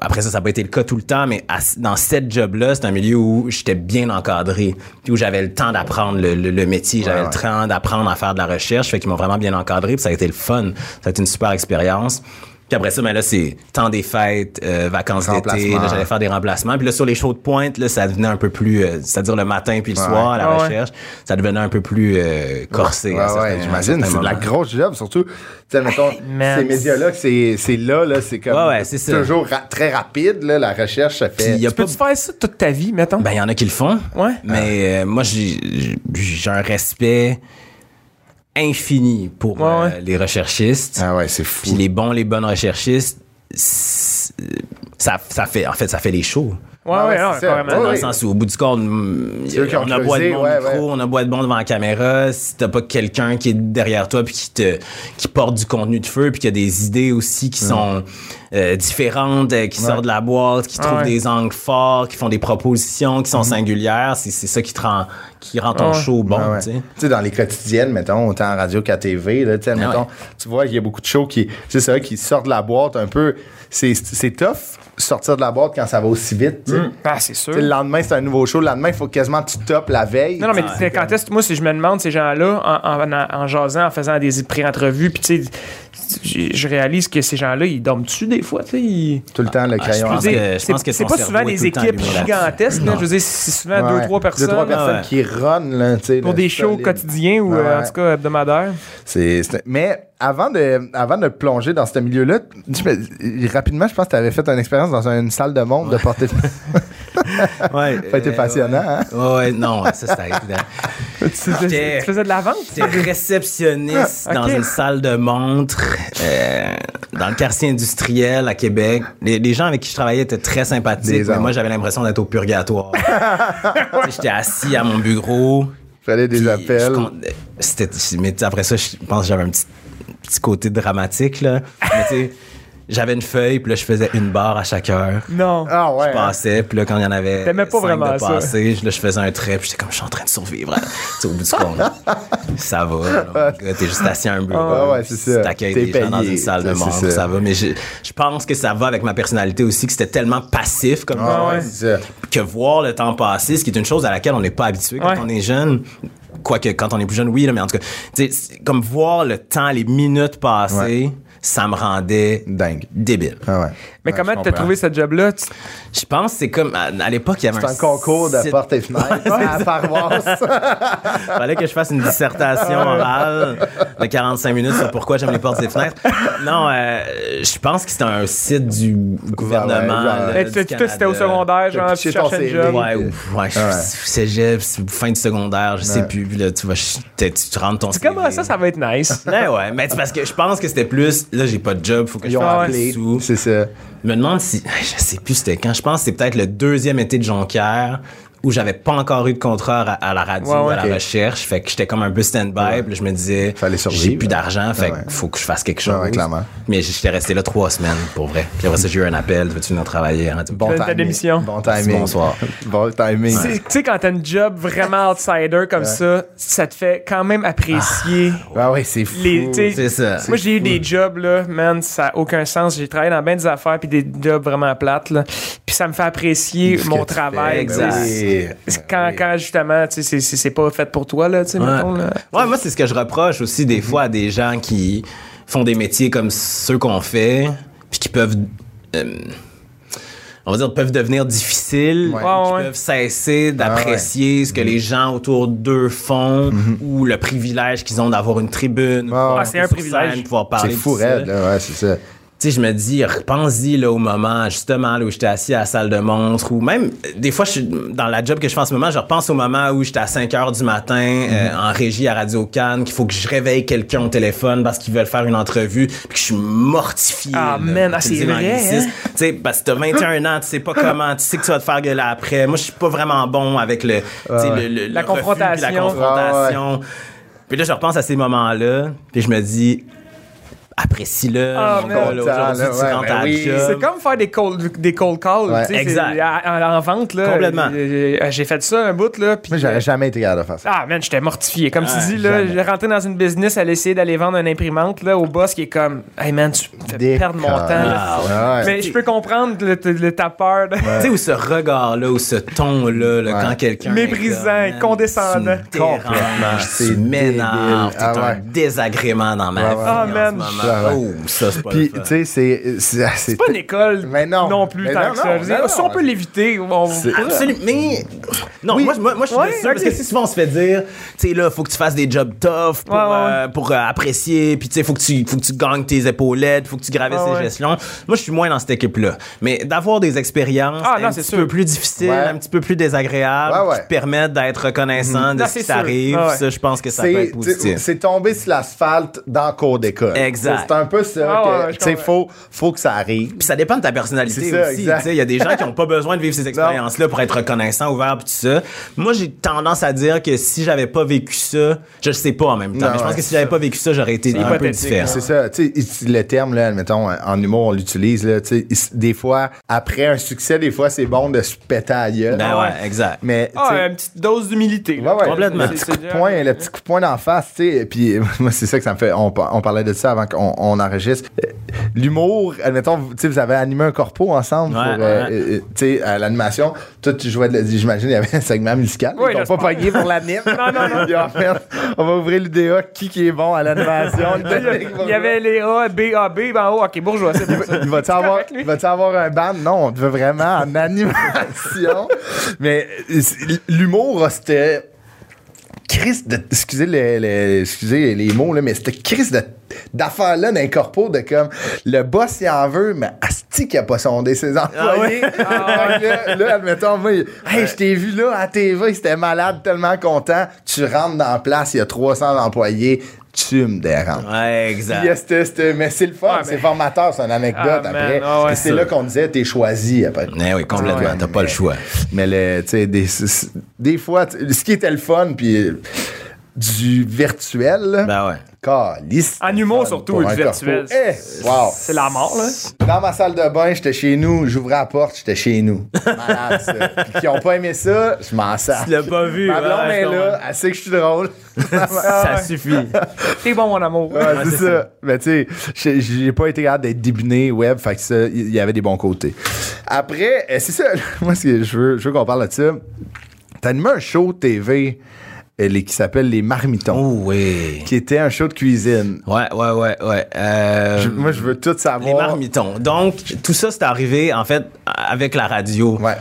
Après ça, ça n'a pas été le cas tout le temps, mais à- dans cette job-là, c'est un milieu où j'étais bien encadré, puis où j'avais le temps d'apprendre le, le- le métier, j'avais Ouais, le temps d'apprendre à faire de la recherche, fait qu'ils m'ont vraiment bien encadré, puis ça a été le fun. Ça a été une super expérience. Puis après ça, ben là, c'est temps des fêtes, euh, vacances d'été, là, j'allais faire des remplacements. Puis là, sur les shows de pointe, là, ça devenait un peu plus, euh, c'est-à-dire le matin puis le Ouais. soir, à la Ah ouais. recherche, ça devenait un peu plus euh, corsé. Ouais, ouais, j'imagine. C'est de la grosse job, surtout. Tu sais, mettons, ces médias-là, c'est c'est là, là, c'est comme. Ouais, ouais, c'est. Toujours ra- très rapide, là, la recherche, ça fait. Y a pas Peux-tu faire ça toute ta vie, mettons? Ben, il y en a qui le font. Ouais. Mais euh, moi, j'ai j'ai un respect infini pour Ouais, euh, ouais. les recherchistes. Ah ouais, c'est fou. Puis les bons, les bonnes recherchistes, ça, ça fait, en fait, ça fait les shows. Ouais, Ouais, ouais, ouais, ça. carrément. Ouais, Dans ouais. le sens où, au bout du corps, mm, on a beau être bon ouais, micro, ouais. on a beau être bon devant la caméra, si t'as pas quelqu'un qui est derrière toi puis qui te qui porte du contenu de feu puis qui a des idées aussi qui sont euh, différentes, euh, qui Ouais. sortent de la boîte, qui Ah trouvent ouais. des angles forts, qui font des propositions qui sont singulières. C'est c'est ça qui te rend, qui rend ton Ah ouais. show bon, Ouais, ouais. tu sais. Dans les quotidiennes, mettons, autant en radio qu'à TV, là, Ah mettons, ouais. tu vois qu'il y a beaucoup de shows qui, c'est vrai, qui sortent de la boîte un peu. C'est, c'est tough sortir de la boîte quand ça va aussi vite, sais. Ah, c'est sûr. Le lendemain, c'est un nouveau show. Le lendemain, il faut quasiment que tu topes la veille. Non, non, mais c'est- quand est-ce que moi, si je me demande ces gens-là, en, en, en- en jasant, en faisant des pré-entrevues, puis tu sais, je je réalise que ces gens-là, ils dorment-tu des fois, tu sais? ils- Tout le temps, le Ah, je crayon. Je que- dire, je pense que c'est pas souvent des équipes gigantesques. là. Je veux dire, c'est souvent Ouais. deux, trois personnes. Deux, trois personnes ouais. qui run, là, tu sais. Pour là, des shows solide. quotidiens ou Ouais, euh, en tout cas hebdomadaires. C'est, c'est- mais avant de, avant de plonger dans ce milieu-là, rapidement, je pense que tu avais fait une expérience dans une salle de monde de porter. Ouais, Ça a été euh, passionnant, hein? Ouais, non, ça c'était évident. tu, faisais, tu faisais de la vente? J'étais réceptionniste Ah, dans une salle de montre euh, dans le quartier industriel à Québec. Les, les gens avec qui je travaillais étaient très sympathiques, mais moi j'avais l'impression d'être au purgatoire. J'étais assis à mon bureau. Fallait des appels. je C'était, mais après ça, je pense que j'avais un petit, petit côté dramatique là. Mais tu sais, j'avais une feuille, puis là je faisais une barre à chaque heure. Non. Ah ouais. Je passais, puis là, quand il y en avait T'aimais pas cinq vraiment de ça. passer, je- là, je faisais un trait, puis j'étais comme, je suis en train de survivre. hein. Tu sais, au bout du compte. ça va, t'es juste assis à un bureau. Ah ouais, c'est ça. T'accueilles des gens dans une salle de c'est mort, ça. ça. va. Mais je, je pense que ça va avec ma personnalité aussi, que c'était tellement passif comme Ah ouais, c'est ça. que voir le temps passer, ce qui est une chose à laquelle on n'est pas habitué quand Ouais. on est jeune. Quoique, quand on est plus jeune, oui, là, mais en tout cas, tu sais, c'est comme voir le temps, les minutes passer, Ouais. Ça me rendait Dingue. débile. Ah ouais. Mais Ouais, comment t'as trouvé ce job-là? Tu- Je pense que c'est comme, à, à l'époque, il y avait C'est un un concours de site- porte et fenêtre à la paroisse. Fallait que je fasse une dissertation orale de 45 minutes sur pourquoi j'aime les portes et fenêtres. Non, euh, je pense que c'était un site du gouvernement. Ouais, ouais, tu- c'était au secondaire, genre, tu cherchais un job. Ouais, ou, ouais, cégep, fin de secondaire, je sais plus. Puis là, tu vas, je- tu, rentres ton C'est comment ça, ça va être nice. Ouais, ouais, mais c'est parce que je pense que c'était plus, là, j'ai pas de job, faut que je Ils ont fasse appelé. des sous. C'est ça. Me demande si. Je sais plus c'était quand. Je pense que c'est peut-être le deuxième été de Jonquière où j'avais pas encore eu de contrat à, à la radio, Ouais, ouais. à la recherche. Fait que j'étais comme un peu stand-by. Je me disais, j'ai plus d'argent, fait qu'il faut que je fasse quelque chose. Ouais, ouais, clairement. Mais j'étais resté là trois semaines, pour vrai. Puis après ça, j'ai eu un appel. Veux-tu venir travailler? Radio? Bon ta timing. démission. Bon timing. Bonsoir. Bon timing. Tu sais- Tu sais, quand t'as une job vraiment outsider comme ça, ça te fait quand même apprécier Ah ouais, c'est fou. C'est ça. Moi, j'ai eu des jobs, là, man, ça n'a aucun sens. J'ai travaillé dans bien des affaires, puis des jobs vraiment plates, là. Puis ça me fait apprécier mon travail. exact. Ben oui. C'est Quand, quand justement, tu sais, c'est- pas fait pour toi, là, tu sais, Ouais. mettons, là. Ouais, moi, c'est ce que je reproche aussi des fois à des gens qui font des métiers comme ceux qu'on fait, puis qui peuvent. euh, on va dire, peuvent devenir difficiles, Ouais. qui Ouais, ouais. peuvent cesser d'apprécier ce que les gens autour d'eux font ou le privilège qu'ils ont d'avoir une tribune, pouvoir ouais. Ah, c'est un privilège. scène, pouvoir parler C'est de fou, raide, là. Ouais, c'est ça. Tu sais, je me dis, repense-y là, au moment, justement, là, où j'étais assis à la salle de montre, ou même, des fois, je suis dans la job que je fais en ce moment, je repense au moment où j'étais à 5 heures du matin, euh, en régie à Radio Cannes, qu'il faut que je réveille quelqu'un au téléphone parce qu'ils veulent faire une entrevue, puis que je suis mortifié. Ah, là, man, ah, c'est vrai, hein? Tu sais, parce que t'as 21 ans, tu sais pas comment, tu sais que tu vas te faire gueuler après. Moi, je suis pas vraiment bon avec le, tu sais, ouais. le, le- La le refus, confrontation. la confrontation. Puis là, je repense à ces moments-là, puis je me dis, apprécie-le. Ah, Aujourd'hui, tu rentres à oui. C'est comme faire des cold, des cold calls. Ouais. Exact. En, en vente, là. Complètement. euh, euh, J'ai fait ça un bout, là. puis- Moi, j'aurais jamais été capable de faire ça. Ah, man, j'étais mortifié. Comme tu dis, là, j'ai rentré dans une business, elle essayait d'aller vendre une imprimante, là, au boss qui est comme, hey, man, tu me fais Des perdre mon temps. Ah, ouais. Mais je peux comprendre le, le, ta peur. de- Tu sais, où ce regard-là, ou ce ton-là, là, Ouais. quand quelqu'un. Méprisant, est comme, man, condescendant. Complètement. tu C'est m'énerves, t'es Ah un désagrément dans ma vie. Ah, man. Oh, ça, c'est pas Puis, tu sais, c'est. C'est c'est- pas une école Mais non. plus Mais tant non, que ça. non, Je veux dire, non, si on peut l'éviter, on C'est- Absolument. Mais. Non, Oui. moi, moi, moi, je suis Ouais, de ça, parce que si souvent on se fait dire, tu sais, là, faut que tu fasses des jobs tough pour, Ouais, ouais, ouais. euh, pour euh, apprécier, puis tu sais, faut que tu, faut que tu gagnes tes épaulettes, faut que tu gravisses Ouais, tes ouais. gestions. Moi, je suis moins dans cette équipe-là. Mais d'avoir des expériences Ah, un petit sûr. peu plus difficiles, un petit peu plus désagréables, qui te permettent d'être reconnaissant de Non, ce c'est qui sûr. t'arrive, ça, je pense que ça peut C'est être positif. c'est tombé sur l'asphalte dans le cours d'école. Exact. C'est un peu ça. Ah que, ouais, faut, faut que ça arrive. Puis ça dépend de ta personnalité ça, aussi. exact. tu sais. Il y a des gens qui n'ont pas besoin de vivre ces expériences-là pour être reconnaissants, ouverts, puis tout ça. Moi, j'ai tendance à dire que si j'avais pas vécu ça, je le sais pas en même temps. Non, mais je pense que si j'avais pas vécu ça, j'aurais été un peu différent. C'est ça, le terme, là, admettons, en humour, on l'utilise, là, tu sais, ici, des fois, après un succès, des fois, c'est bon de se péter à gueule. Ben ouais, exact. Mais, tu Ah, une petite dose d'humilité. Ouais, ouais, Complètement. Le petit coup de poing, le petit coup de poing d'en face, tu sais. Puis moi, c'est ça que ça me fait. On, on parlait de ça avant qu'on on enregistre. Euh, L'humour, admettons, vous- tu sais, vous avez animé un corpo ensemble Ouais, pour, euh, ouais. euh, tu sais, à l'animation. Toi, tu jouais, de la- j'imagine, il y avait un segment musical. Ouais, ils pas pogné pour l'anime. Non, non, non. Puis en fait, on va ouvrir l'UDA, qui qui est bon à l'animation. Il y avait les A, B, A, B, ben en haut, ok, bourgeois, c'est bon. Il va-tu avoir, va-tu avoir un band? Non, on te veut vraiment en animation. Mais l'humour, c'était. Chris de. Excusez les, les- excusez les mots, là, mais c'était Chris de, d'affaires-là d'un corpo de comme. Le boss, il en veut, mais Asti qui a pas sondé ses employés. Fait que là, là, admettons, moi, hey, je t'ai vu là à TV, c'était malade, tellement content. Tu rentres dans la place, il y a 300 employés, tu me déranges. Ouais, exact. cette- mais c'est le fun, c'est mais- formateur, c'est une anecdote Ah, après. ah ouais, c'est là qu'on disait, t'es choisi après. Mais oui, complètement. Ouais, T'as pas mais- le choix. Mais le, tu sais, des, des fois, ce qui était le fun, puis du virtuel, Ben ouais. Calisse, En humour, surtout, du virtuel. Eh, wow. C'est la mort, là. Dans ma salle de bain, j'étais chez nous, j'ouvrais la porte, j'étais chez nous. Malade, ça. Puis qui ont pas aimé ça, je m'en sers. Tu l'as pas vu. Ma blonde ouais, est je là, elle sait que je suis drôle. Ça suffit. T'es bon, mon amour. Ouais, c'est ça. Mais tu sais, j'ai- pas été capable d'être débiné web, fait que ça, il y avait des bons côtés. Après, euh, c'est ça, moi, ce que je veux, je veux qu'on parle de ça. T'as animé un show TV les- qui s'appelle Les Marmitons, Oh oui. qui était un show de cuisine. Ouais, ouais, ouais, ouais. Euh, Je- moi, je veux tout savoir. Les marmitons. Donc, tout ça, c'est arrivé, en fait, avec la radio. Ouais.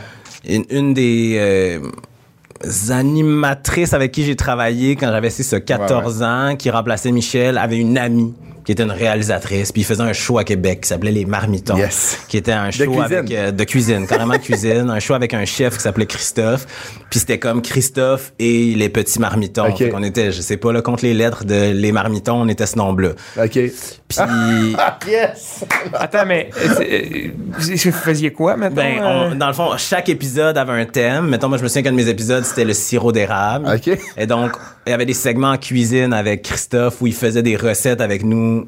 Une, une des euh, animatrices avec qui j'ai travaillé quand j'avais c'est ça, 14 ans, qui remplaçait Michel, avait une amie qui était une réalisatrice, puis il faisait un show à Québec qui s'appelait Les Marmitons, Yes. qui était un show cuisine. avec euh, de cuisine, carrément cuisine, un show avec un chef qui s'appelait Christophe, puis c'était comme Christophe et les petits marmitons. Ok. Fait qu'on était, je sais pas là, contre les lettres de Les Marmitons, on était ce nom-là. OK. Puis Ah, yes! Attends, mais c'est- euh, vous faisiez quoi maintenant? Ben, on- dans le fond, chaque épisode avait un thème. Mettons, moi, je me souviens qu'un de mes épisodes, c'était le sirop d'érable. OK. Et donc, il y avait des segments en cuisine avec Christophe où il faisait des recettes avec nous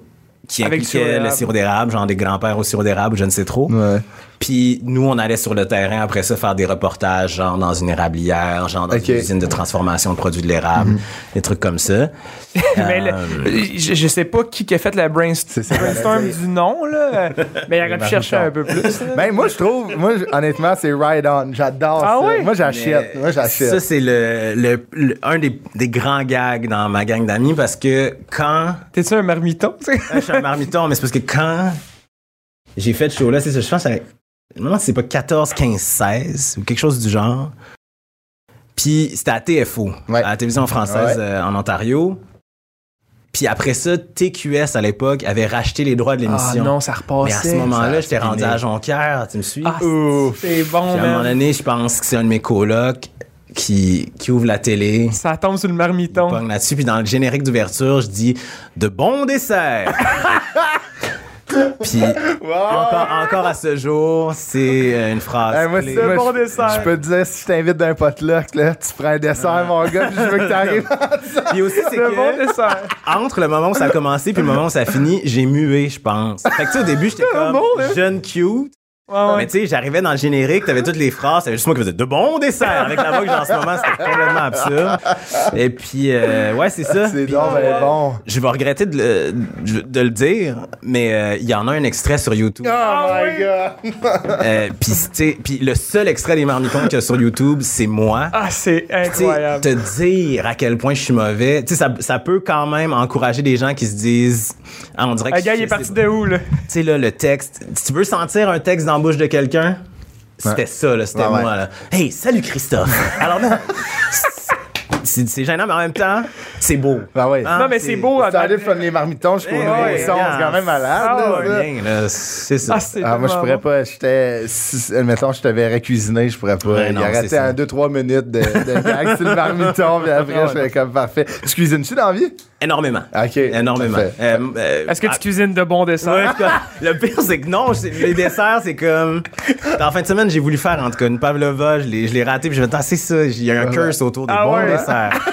qui Avec le sirop d'érable, genre des grands-pères au sirop d'érable, je ne sais trop. Ouais. Puis nous, on allait sur le terrain après ça faire des reportages, genre dans une érablière, genre dans. Mhm. une usine de transformation de produits de l'érable, des trucs comme ça. mais le- Euh, je, je sais pas qui qui a fait ça que brainstorm dire. du nom, là. Mais il aurait pu chercher un peu plus. Ben, moi, je trouve, moi, honnêtement, c'est ride on. J'adore Ah ça. oui? Moi, j'achète. Mais Moi, j'achète. Ça, c'est le, le- le- un des, des grands gags dans ma gang d'amis parce que quand T'es-tu un marmiton? tu sais? Je suis un marmiton, mais c'est parce que quand j'ai fait ce show-là, c'est ça, je pense je me demande si c'est pas 14, 15, 16 ou quelque chose du genre. Puis c'était à TFO, Ouais. à la télévision française Ouais. euh, en Ontario. Puis après ça, TQS à l'époque avait racheté les droits de Ah l'émission. non, ça repassait. mais à ce moment-là, j'étais rendu à Jonquière, tu me suis? Ah, c'est bon, Puis à un moment donné, je pense que c'est un de mes colocs qui, qui ouvre la télé. Ça tombe sur le marmiton. là-dessus. Puis dans le générique d'ouverture, je dis de bons desserts. Puis encore, encore à ce jour, c'est euh, une phrase. Hey, moi, c'est- bon je- dessert. Je peux te dire, si je t'invite d'un potluck, là, tu prends un dessert, mon gars, puis je veux que t'arrives. Puis aussi, c'est Le bon que dessert. entre le moment où ça a commencé puis le moment où ça a fini, j'ai mué, je pense. Fait que tu sais, au début, j'étais comme bon, jeune cute. Ouais, ouais. Mais tu sais, j'arrivais dans le générique, t'avais toutes les phrases, t'avais juste moi qui faisais de bons desserts avec la voix que j'ai en ce moment, c'était complètement absurde. Et puis, euh, ouais, c'est ça. C'est Puis, donc ben bon. Je vais regretter de le, de le dire, mais euh, il y en a un extrait sur YouTube. Oh my god. Euh, puis, tu sais, puis le seul extrait des marmitons qu'il y a sur YouTube, c'est moi. Ah, c'est incroyable. te dire à quel point je suis mauvais, tu sais, ça, ça peut quand même encourager des gens qui se disent, ah, on dirait que Le gars, il est parti de où, là? Tu sais, là, le texte, si tu veux sentir un texte dans la bouche de quelqu'un, c'était Ouais. ça, là, c'était Ouais, ouais. moi, là. Hey, salut Christophe! Alors là, c'est c'est gênant, mais en même temps, c'est beau. Ben oui. Hein, Non, mais c'est beau. Ça allait faire les marmitons jusqu'au Eh nouveau ouais, son, c'est quand même malade. Ah là, là, c'est ça. Ah, c'est Ah, moi, je pourrais pas. J'étais. Si, admettons, je te verrais cuisiner, je pourrais pas. Il non, arrêtait deux, trois minutes de, de gag sur le marmiton, puis après, Ah je fais comme parfait. Tu cuisines-tu dans la vie? Énormément. Ok. Énormément. Euh, euh, Est-ce que tu ah, cuisines de bons desserts? Ouais, comme- le pire, c'est que non, les desserts, c'est comme. En fin de semaine, j'ai voulu faire en tout cas une pavlova, je l'ai je l'ai raté, puis je me suis dit, ah, c'est ça, il y a un curse autour des Ah bons ouais? desserts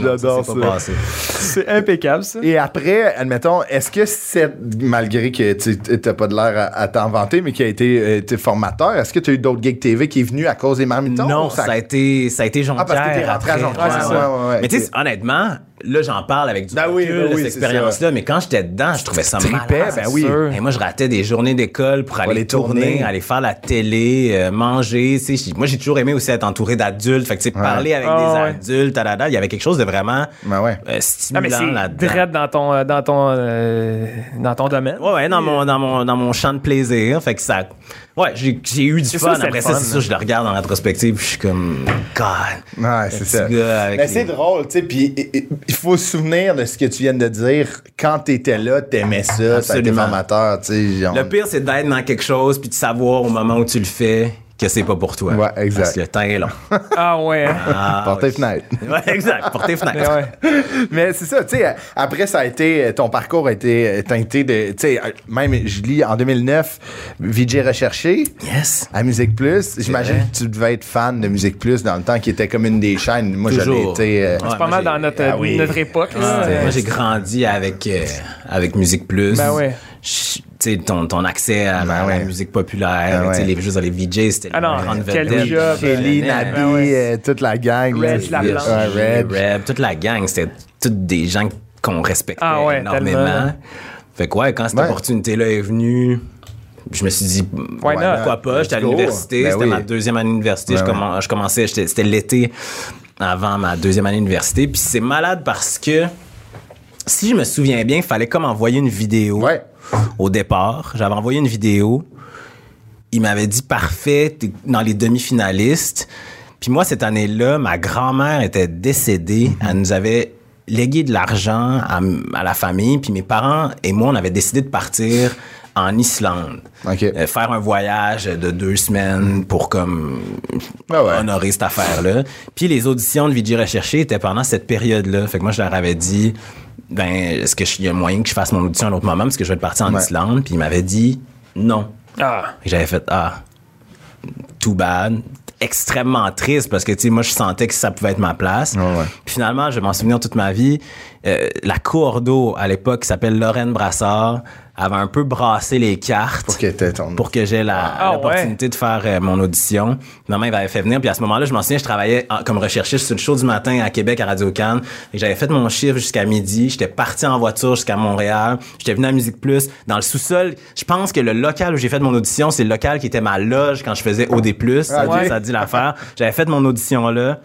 J'adore ça. C'est impeccable, ça. Et après, admettons, est-ce que c'est, malgré que tu n'as pas de l'air à, à t'inventer, mais qui a été, euh, été formateur, est-ce que tu as eu d'autres gigs TV qui est venu à cause des marmitons? Non, ça a été, ça a été Jonquière. Ah, parce que t'es rentré à. Jonquière, Ouais, c'est ouais, ça. ouais, ouais, Mais tu sais, honnêtement, là, j'en parle avec du Ben oui, ben oui, cette expérience-là, mais quand j'étais dedans, je trouvais ça trippais, malade. ben oui. Et moi, je ratais des journées d'école pour aller aller tourner, tourner. aller faire la télé, euh, manger. tu sais. J'ai- Moi, j'ai toujours aimé aussi être entouré d'adultes. Fait que, tu sais, parler avec Ah, des ouais. adultes, il y avait quelque chose de vraiment Ben ouais. euh, stimulant là-dedans. direct dans ton, euh, dans ton, euh, dans ton domaine. Ouais, ouais, dans mon, dans mon, dans mon champ de plaisir. Fait que ça. Ouais, j'ai j'ai eu du C'est fun. ça, Après ça, fun, c'est ça, je le regarde en rétrospective, je suis comme, God. Ouais, c'est ça. gars avec Mais les- c'est drôle, tu sais, puis il faut se souvenir de ce que tu viens de dire. Quand t'étais là, t'aimais ça, ça a été Absolument. formateur, tu sais. Le pire, c'est d'être dans quelque chose, puis de savoir au moment où tu le fais que c'est pas pour toi. Ouais, exact. Parce que le temps est long. Ah ouais. Ah, Porte tes ouais. exact. Porte tes fenêtres. Mais ouais. Mais c'est ça, tu sais, après ça a été, ton parcours a été teinté de, tu sais, même, je lis en 2009, VJ Recherché, Yes. à Musique Plus. J'imagine que tu devais être fan de Musique Plus dans le temps qui était comme une des chaînes. Moi, j'avais été... euh, Ouais, C'est pas mal dans notre, Ah oui. notre époque. Ah, Moi, j'ai grandi avec, euh, avec Musique Plus. Ben ouais. Sais, ton, ton accès à, la- Ben à la ouais. musique populaire, Ben ouais. les, juste dans les VJ, c'était Ah vedettes. job. Kelly, Nabi, Ben ouais. euh, toute la gang. Reg la. Reg. Reb, toute la gang, c'était toutes des gens qu'on respectait Ah ouais, énormément. tellement. Fait que ouais, quand cette Ouais. opportunité-là est venue, je me suis dit, Why ouais, not? pourquoi pas? J'étais à l'université, Ben c'était oui. ma deuxième année d'université. Ben je, commen- je commençais, c'était l'été avant ma deuxième année d'université. Puis c'est malade parce que, si je me souviens bien, il fallait comme envoyer une vidéo Ouais. Au départ. J'avais envoyé une vidéo. Il m'avait dit parfait, t'es dans les demi-finalistes. Puis moi, cette année-là, ma grand-mère était décédée. Elle nous avait légué de l'argent à, à la famille. Puis mes parents et moi, on avait décidé de partir en Islande. Euh, faire un voyage de deux semaines pour comme Ah ouais. honorer cette affaire-là. Puis les auditions de VJ Recherché étaient pendant cette période-là. Fait que moi, je leur avais dit, ben, est-ce qu'il y a moyen que je fasse mon audition à un autre moment parce que je vais partir en Ouais. Islande? Puis ils m'avaient dit non. Ah. J'avais fait, ah, too bad. Extrêmement triste parce que, tu sais, moi, je sentais que ça pouvait être ma place. Ouais, ouais. Puis finalement, je vais m'en souvenir toute ma vie. Euh, la coordo à l'époque, qui s'appelle Lorraine Brassard, avait un peu brassé les cartes Pour que ton... pour que j'ai la, Ah, l'opportunité de faire euh, mon audition. Maman, il m'avait fait venir. Puis à ce moment-là, je m'en souviens, je travaillais en- comme recherchiste sur le show du matin à Québec, à Radio Cannes. Et J'avais fait mon chiffre jusqu'à midi. J'étais parti en voiture jusqu'à Montréal. J'étais venu à Musique Plus. Dans le sous-sol, je pense que le local où j'ai fait mon audition, c'est le local qui était ma loge quand je faisais OD+. Ah, ok. Ça dit l'affaire. J'avais fait mon audition là.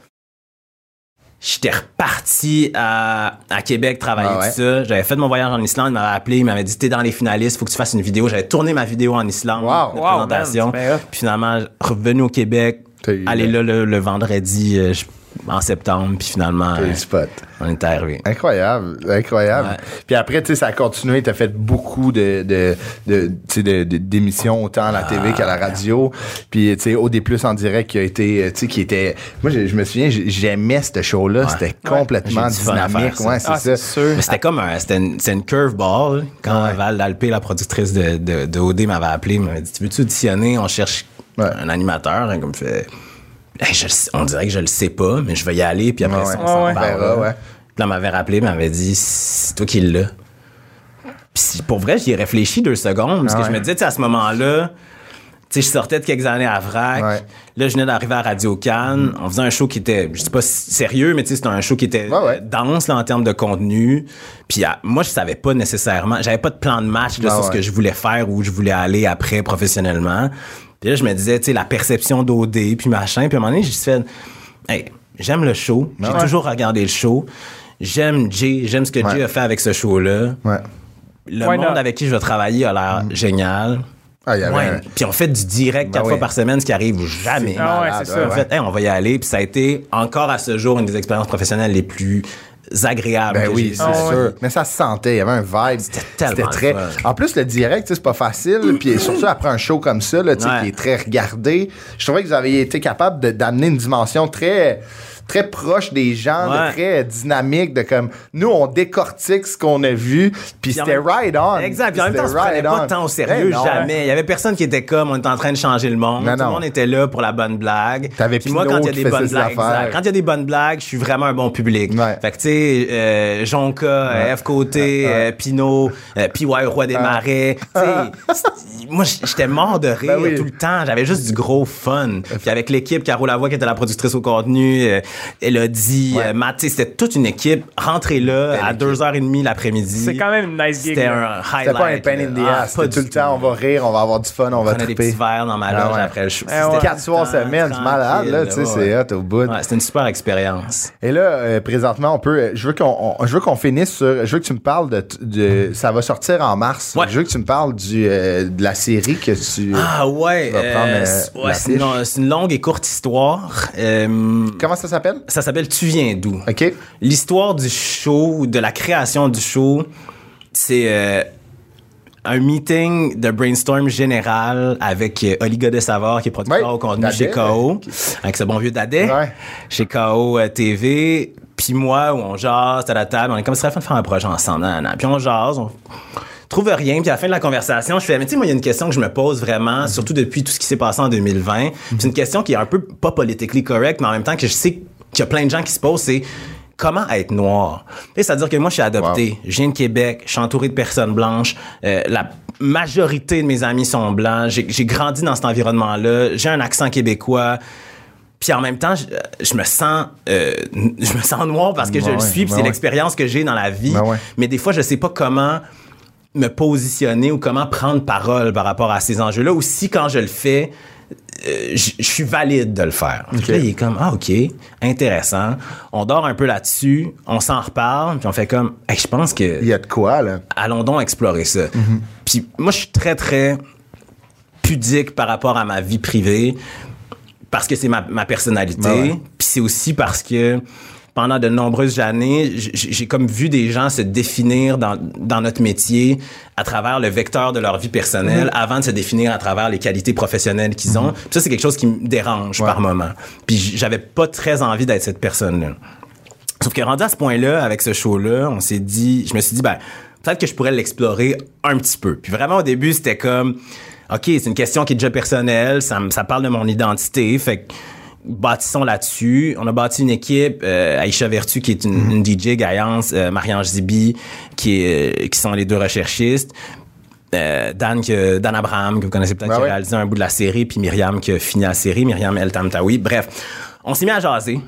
J'étais reparti à, à Québec travailler Ah ouais. tout ça. J'avais fait mon voyage en Islande. Il m'avait appelé. Il m'avait dit T'es dans les finalistes, faut que tu fasses une vidéo. J'avais tourné ma vidéo en Islande. Wow. de Wow, présentation. man. Puis finalement, revenu au Québec. T'as eu- Aller là le, le vendredi euh, je- en septembre. Puis finalement, euh, on est arrivé. Incroyable, incroyable. Ouais. Puis après, tu sais, ça a continué. Tu as fait beaucoup de, de, de, tu sais, de- de- d'émissions, autant à la TV qu'à la radio. Puis, tu sais, OD Plus en direct qui a été, tu sais, qui était. Moi, je, je me souviens, j'ai- j'aimais ce show-là. C'était complètement dynamique. faire. Ouais, c'est Ah, ça. sûr. Mais c'était comme un, c'était une, c'était une curveball. Quand Val Dalpé, la productrice de, de, de OD, m'avait appelé, m'avait dit Tu veux-tu auditionner? On cherche Ouais. un animateur. Et comme fait Hey, je On dirait que je le sais pas, mais je vais y aller. Puis après, Ouais, ça, on s'en ouais. Puis là, m'avait rappelé, m'avait dit C'est toi qui l'as. Puis pour vrai, j'y ai réfléchi deux secondes. Parce que je me disais, à ce moment-là, tu sais, je sortais de quelques années à Vrac. Ouais. Là, je venais d'arriver à Radio Cannes. On faisait un show qui était, je sais pas sérieux, mais tu sais, c'était un show qui était Ouais, ouais. dense là, en termes de contenu. Puis ah, moi, je savais pas nécessairement, j'avais pas de plan de match là, sur ce que je voulais faire ou où je voulais aller après professionnellement. Puis là, je me disais, tu sais, la perception d'OD, puis machin. Puis à un moment donné, j'ai fait, hey, j'aime le show. J'ai ouais. toujours regardé le show. J'aime Jay, j'aime ce que Ouais. Jay a fait avec ce show-là. Ouais. Le Why monde not? avec qui je vais travailler a l'air Mm. génial. Ah, y avait Ouais. un- Puis on fait du direct Ben quatre oui. fois par semaine, ce qui arrive jamais. Ah ouais, c'est ça. On fait, Hey, on va y aller. Puis ça a été encore à ce jour une des expériences professionnelles les plus agréables. Ben oui, c'est Ah ouais. sûr. Mais ça se sentait, il y avait un vibe. C'était tellement très. fun. En plus, le direct, c'est pas facile. Puis surtout après un show comme ça, là, Ouais. qui est très regardé, je trouvais que vous avez été capable d'amener une dimension très très proche des gens, de très dynamique, de comme nous on décortique ce qu'on a vu, puis c'était ride on. Exact. Puis en même temps, on pas tant au sérieux, Ben non. jamais. Il y avait personne qui était comme, on est en train de changer le monde. Non, Tout le monde était là pour la bonne blague. T'avais Puis moi, quand il y a des bonnes blagues, exact. Quand il y a des bonnes blagues, je suis vraiment un bon public. Ouais. Fait que, tu sais, euh, Jonca, euh, F Côté, euh, Pinot, euh, PY Roi des Marais. Tu sais, c'est- moi, j'étais mort de rire Ben oui. tout le temps. J'avais juste du gros fun. Puis avec l'équipe, Caro Lavoie, qui était la productrice au contenu, euh, Elodie, Ouais. euh, Matt, c'était toute une équipe rentrée là à 2h30 l'après-midi. C'est quand même une nice gig. C'était un highlight. C'était pas un pain in the. Ah, ass. pas tout le temps, on va rire, on va avoir du fun, on va On prenait des triper. petits verres dans ma Ah loge ouais. après le show. Ah ouais. C'était Quatre soirs semaine, c'est malade, là, tu sais, c'est hot au bout. Ouais, c'était une super expérience. Et là, euh, présentement, on peut. euh, Je veux qu'on, on- je veux qu'on finisse sur. Je veux que tu me parles de, de. Ça va sortir en mars. Ouais. Je veux que tu me parles du, euh, de la série que tu. Ah ouais, Tu vas prendre, euh, c'est- ouais, la c'est une, fiche. c'est une longue et courte histoire. Comment ça s'appelle? Ça s'appelle Tu viens d'où? OK. L'histoire du show, de la création du show, c'est euh, un meeting de brainstorm général avec euh, Oli Godet Savard, qui est producteur Ouais, au contenu chez KO, avec ce bon vieux Ouais. chez KO euh, TV. Puis moi, où on jase à la table, on est comme, ce serait fun de faire un projet ensemble. Puis on jase, on trouve rien. Puis à la fin de la conversation, je fais, mais tu sais, moi, il y a une question que je me pose vraiment, surtout depuis tout ce qui s'est passé en 2020. Puis C'est une question qui est un peu pas politically correct, mais en même temps que je sais qu'il y a plein de gens qui se posent, c'est comment être noir? C'est-à-dire que moi, je suis adopté. Je viens de Québec, je suis entouré de personnes blanches. euh, la majorité de mes amis sont blancs. J'ai grandi dans cet environnement-là. J'ai un accent québécois. Puis en même temps, je, je me sens, euh, je me sens noir parce que je Ouais, le suis. Puis ouais, c'est ouais. l'expérience que j'ai dans la vie. Ben ouais. Mais des fois, je sais pas comment me positionner ou comment prendre parole par rapport à ces enjeux-là. Ou si quand je le fais, je je suis valide de le faire. Là, il est comme, ah, OK, intéressant. On dort un peu là-dessus, on s'en reparle, puis on fait comme, Hey, je pense que Il y a de quoi, là? allons donc explorer ça. Puis moi, je suis très, très pudique par rapport à ma vie privée parce que c'est ma, ma personnalité. Ben ouais. Puis c'est aussi parce que pendant de nombreuses années, j'ai comme vu des gens se définir dans, dans notre métier à travers le vecteur de leur vie personnelle avant de se définir à travers les qualités professionnelles qu'ils ont. Puis ça, c'est quelque chose qui me dérange Ouais. par moment. Puis j'avais pas très envie d'être cette personne-là. Sauf que rendu à ce point-là, avec ce show-là, on s'est dit, je me suis dit, ben, peut-être que je pourrais l'explorer un petit peu. Puis vraiment, au début, c'était comme, OK, c'est une question qui est déjà personnelle, ça, me- ça parle de mon identité, fait que bâtissons là-dessus. On a bâti une équipe, euh, Aïcha Vertu, qui est une, une DJ, Gaillance, euh, Marie-Ange Zibi, qui, est, euh, qui sont les deux recherchistes. Euh, Dan, que, Dan Abraham, que vous connaissez peut-être, Ben qui a réalisé un bout de la série, puis Myriam qui a fini la série, Myriam El Tamtawi. Bref, on s'est mis à jaser.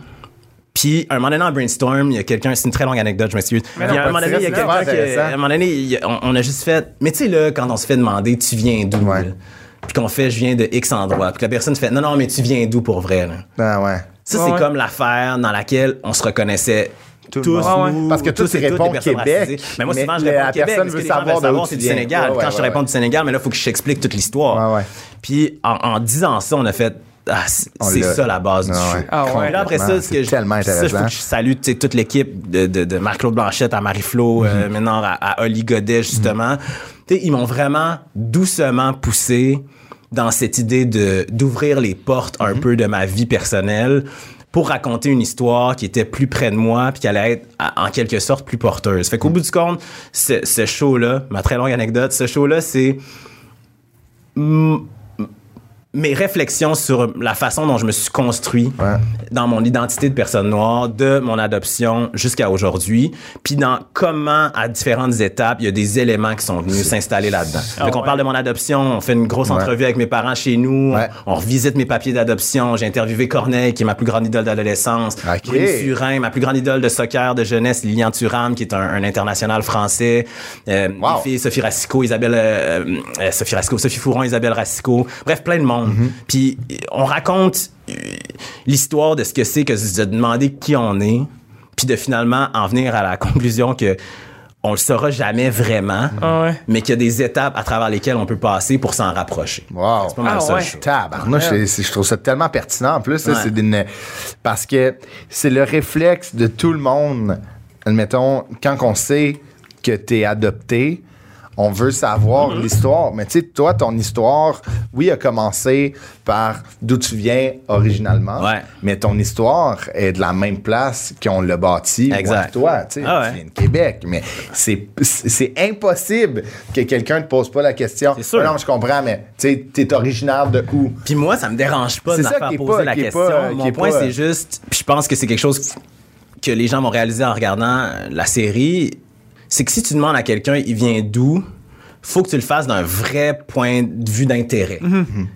Puis, à un moment donné, en brainstorm, il y a quelqu'un, c'est une très longue anecdote, je m'excuse. À un moment donné, il y a quelqu'un qui, à un moment donné, on, on a juste fait, mais tu sais, là, quand on se fait demander, tu viens d'où? Ouais. Puis qu'on fait, je viens de X endroit. Puis que la personne fait, non, non, mais tu viens d'où pour vrai? Là? Ah ouais. Ça, c'est ouais. comme l'affaire dans laquelle on se reconnaissait Tout tous, nous, Parce que tous, ils et toutes répondent les personnes Québec, racisées. Mais moi, mais souvent, je la réponds Québec. personne veut savoir savoir, c'est du. Sénégal. Ouais, ouais, Quand je te réponds ouais. du Sénégal, mais là, il faut que je t'explique toute l'histoire. Ouais, ouais. Puis, en, en disant ça, on a fait, ah, c'est l'a. ça la base du Ah show. Ah ouais. Puis là, après ça, ce que je, C'est tellement ça, je intéressant. faut que je salue toute l'équipe de, de, de Marc-Claude Blanchette à Marie-Flo, Mhm. euh, maintenant à, à Oli Godet, justement. Tu sais, ils m'ont vraiment doucement poussé dans cette idée de d'ouvrir les portes Mhm. un peu de ma vie personnelle pour raconter une histoire qui était plus près de moi puis qui allait être en quelque sorte plus porteuse. Fait qu'au bout du compte, ce, ce show-là, ma très longue anecdote, ce show-là, c'est mm, mes réflexions sur la façon dont je me suis construit Ouais. dans mon identité de personne noire, de mon adoption jusqu'à aujourd'hui, puis dans comment, à différentes étapes, il y a des éléments qui sont venus s'installer là-dedans. Donc, on ouais. parle de mon adoption, on fait une grosse Ouais. entrevue avec mes parents chez nous, Ouais. on, on revisite mes papiers d'adoption, j'ai interviewé Corneille, qui est ma plus grande idole d'adolescence, Ok. Brune Surin, ma plus grande idole de soccer de jeunesse, Lilian Thuram, qui est un, un international français, euh, Wow. filles, Sophie Racicot, Isabelle, euh, euh, Sophie Racicot, Sophie Fouron, Isabelle Racicot, bref, plein de monde. Mm-hmm. Puis on raconte euh, l'histoire de ce que c'est que de demander qui on est, puis de finalement en venir à la conclusion que on le saura jamais vraiment, Ah ouais. mais qu'il y a des étapes à travers lesquelles on peut passer pour s'en rapprocher. Wow. C'est pas mal Ah ça. ouais. je trouve. Tabarnouche, c'est- c'est- je trouve ça tellement pertinent en plus. Ouais. c'est parce que c'est le réflexe de tout le monde. Admettons, quand on sait que tu es adopté, on veut savoir Mm-hmm. l'histoire. Mais tu sais, toi, ton histoire, oui, a commencé par d'où tu viens originalement. Ouais. Mais ton histoire est de la même place qu'on l'a bâti. Exact. toi, tu sais, Ah ouais. tu viens de Québec. Mais c'est impossible que quelqu'un ne te pose pas la question. C'est sûr. Ah Non, je comprends, mais tu t'es originaire de où? Puis moi, ça me dérange pas de C'est me faire poser pas- la question. pas- Mon point, c'est juste, puis je pense que c'est quelque chose que les gens vont réaliser en regardant euh, la série, c'est que si tu demandes à quelqu'un, il vient d'où, faut que tu le fasses d'un vrai point de vue d'intérêt.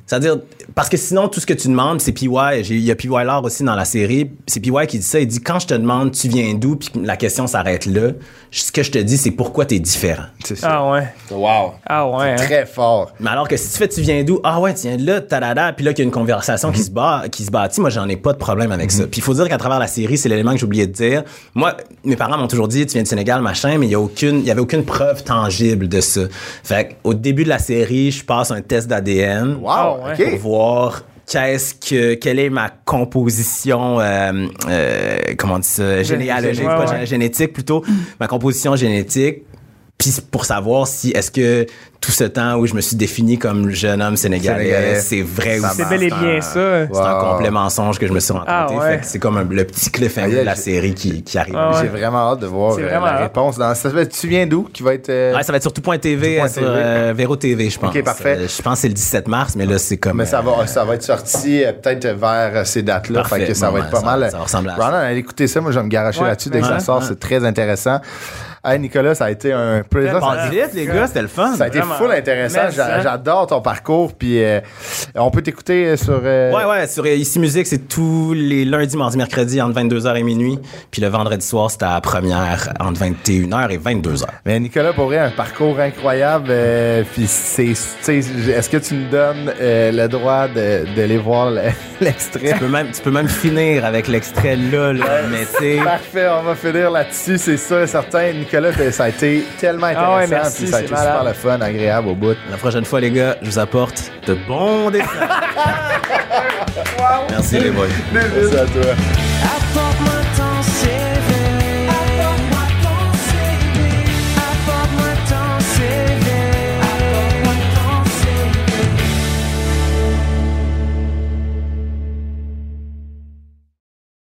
C'est-à-dire, parce que sinon, tout ce que tu demandes, c'est PY. Il y a PY Lard aussi dans la série. C'est PY qui dit ça. Il dit, quand je te demande, tu viens d'où, puis la question s'arrête là, ce que je te dis, c'est pourquoi tu es différent. C'est ça. Ah ouais. Wow. Ah ouais. hein. Très fort. Mais alors que si tu fais tu viens d'où? Ah ouais tu viens de là tadada puis là qu'il y a une conversation qui se bat qui se bâtit moi j'en ai pas de problème avec ça puis il faut dire qu'à travers la série c'est l'élément que j'ai oublié de dire moi mes parents m'ont toujours dit tu viens du Sénégal machin mais il y a aucune il y avait aucune preuve tangible de ça fait au début de la série je passe un test d'ADN Wow. Ah pour voir qu'est-ce que quelle est ma composition euh, euh, comment on dit ça généalogique Ouais, pas ouais. gé- génétique plutôt ma composition génétique puis pour savoir si est-ce que tout ce temps où je me suis défini comme jeune homme sénégalais, Sénégalais. c'est vrai ou Ça C'est c'est bel et bien ça. c'est un complet mensonge que je me suis raconté. Ah ouais. C'est comme un- le petit cliffhanger Aïe, de la série qui, qui arrive. Ah ouais. J'ai vraiment hâte de voir euh, la hâte. réponse. Dans, ça fait, tu viens d'où qui va être. euh, Ouais, ça va être sur tout.tv, sur euh, Véro TV, je pense. Ok, parfait. Euh, je pense que c'est le 17 mars, mais là, c'est comme. mais ça euh, va, ça va être sorti euh, peut-être vers ces dates-là. Parfait. Fait que ça va être pas ça- mal. ça va ressembler à Brandon, allez écouter ça. Moi, je vais me garocher Ouais. là-dessus dès que ça sort. C'est très intéressant. Hey, Nicolas, ça a été un plaisir. Ça- vite, les gars, c'était le fun. Ça a été full intéressant. Mais J'a- ça. J'adore ton parcours. Puis euh, on peut t'écouter euh, sur. euh, Ouais, ouais, sur euh, Ici Musique, c'est tous les lundis, mardis, mercredis entre 22h et minuit. Puis le vendredi soir, c'était à la première entre 21h et 22h. Mais Nicolas, pour vrai, un parcours incroyable. euh, puis c'est, tu sais, est-ce que tu nous donnes le droit de, d'aller voir le- l'extrait? Tu peux même, tu peux même finir avec l'extrait là, là. mais. Parfait, on va finir là-dessus, c'est sûr et certain. Nicolas, t'as- ça a été tellement intéressant. Ah ouais, merci, puis ça a c'est été malade. super le fun, agréable au bout. La prochaine fois, les gars, je vous apporte de bons dessins. Merci, les boys. Merci à toi.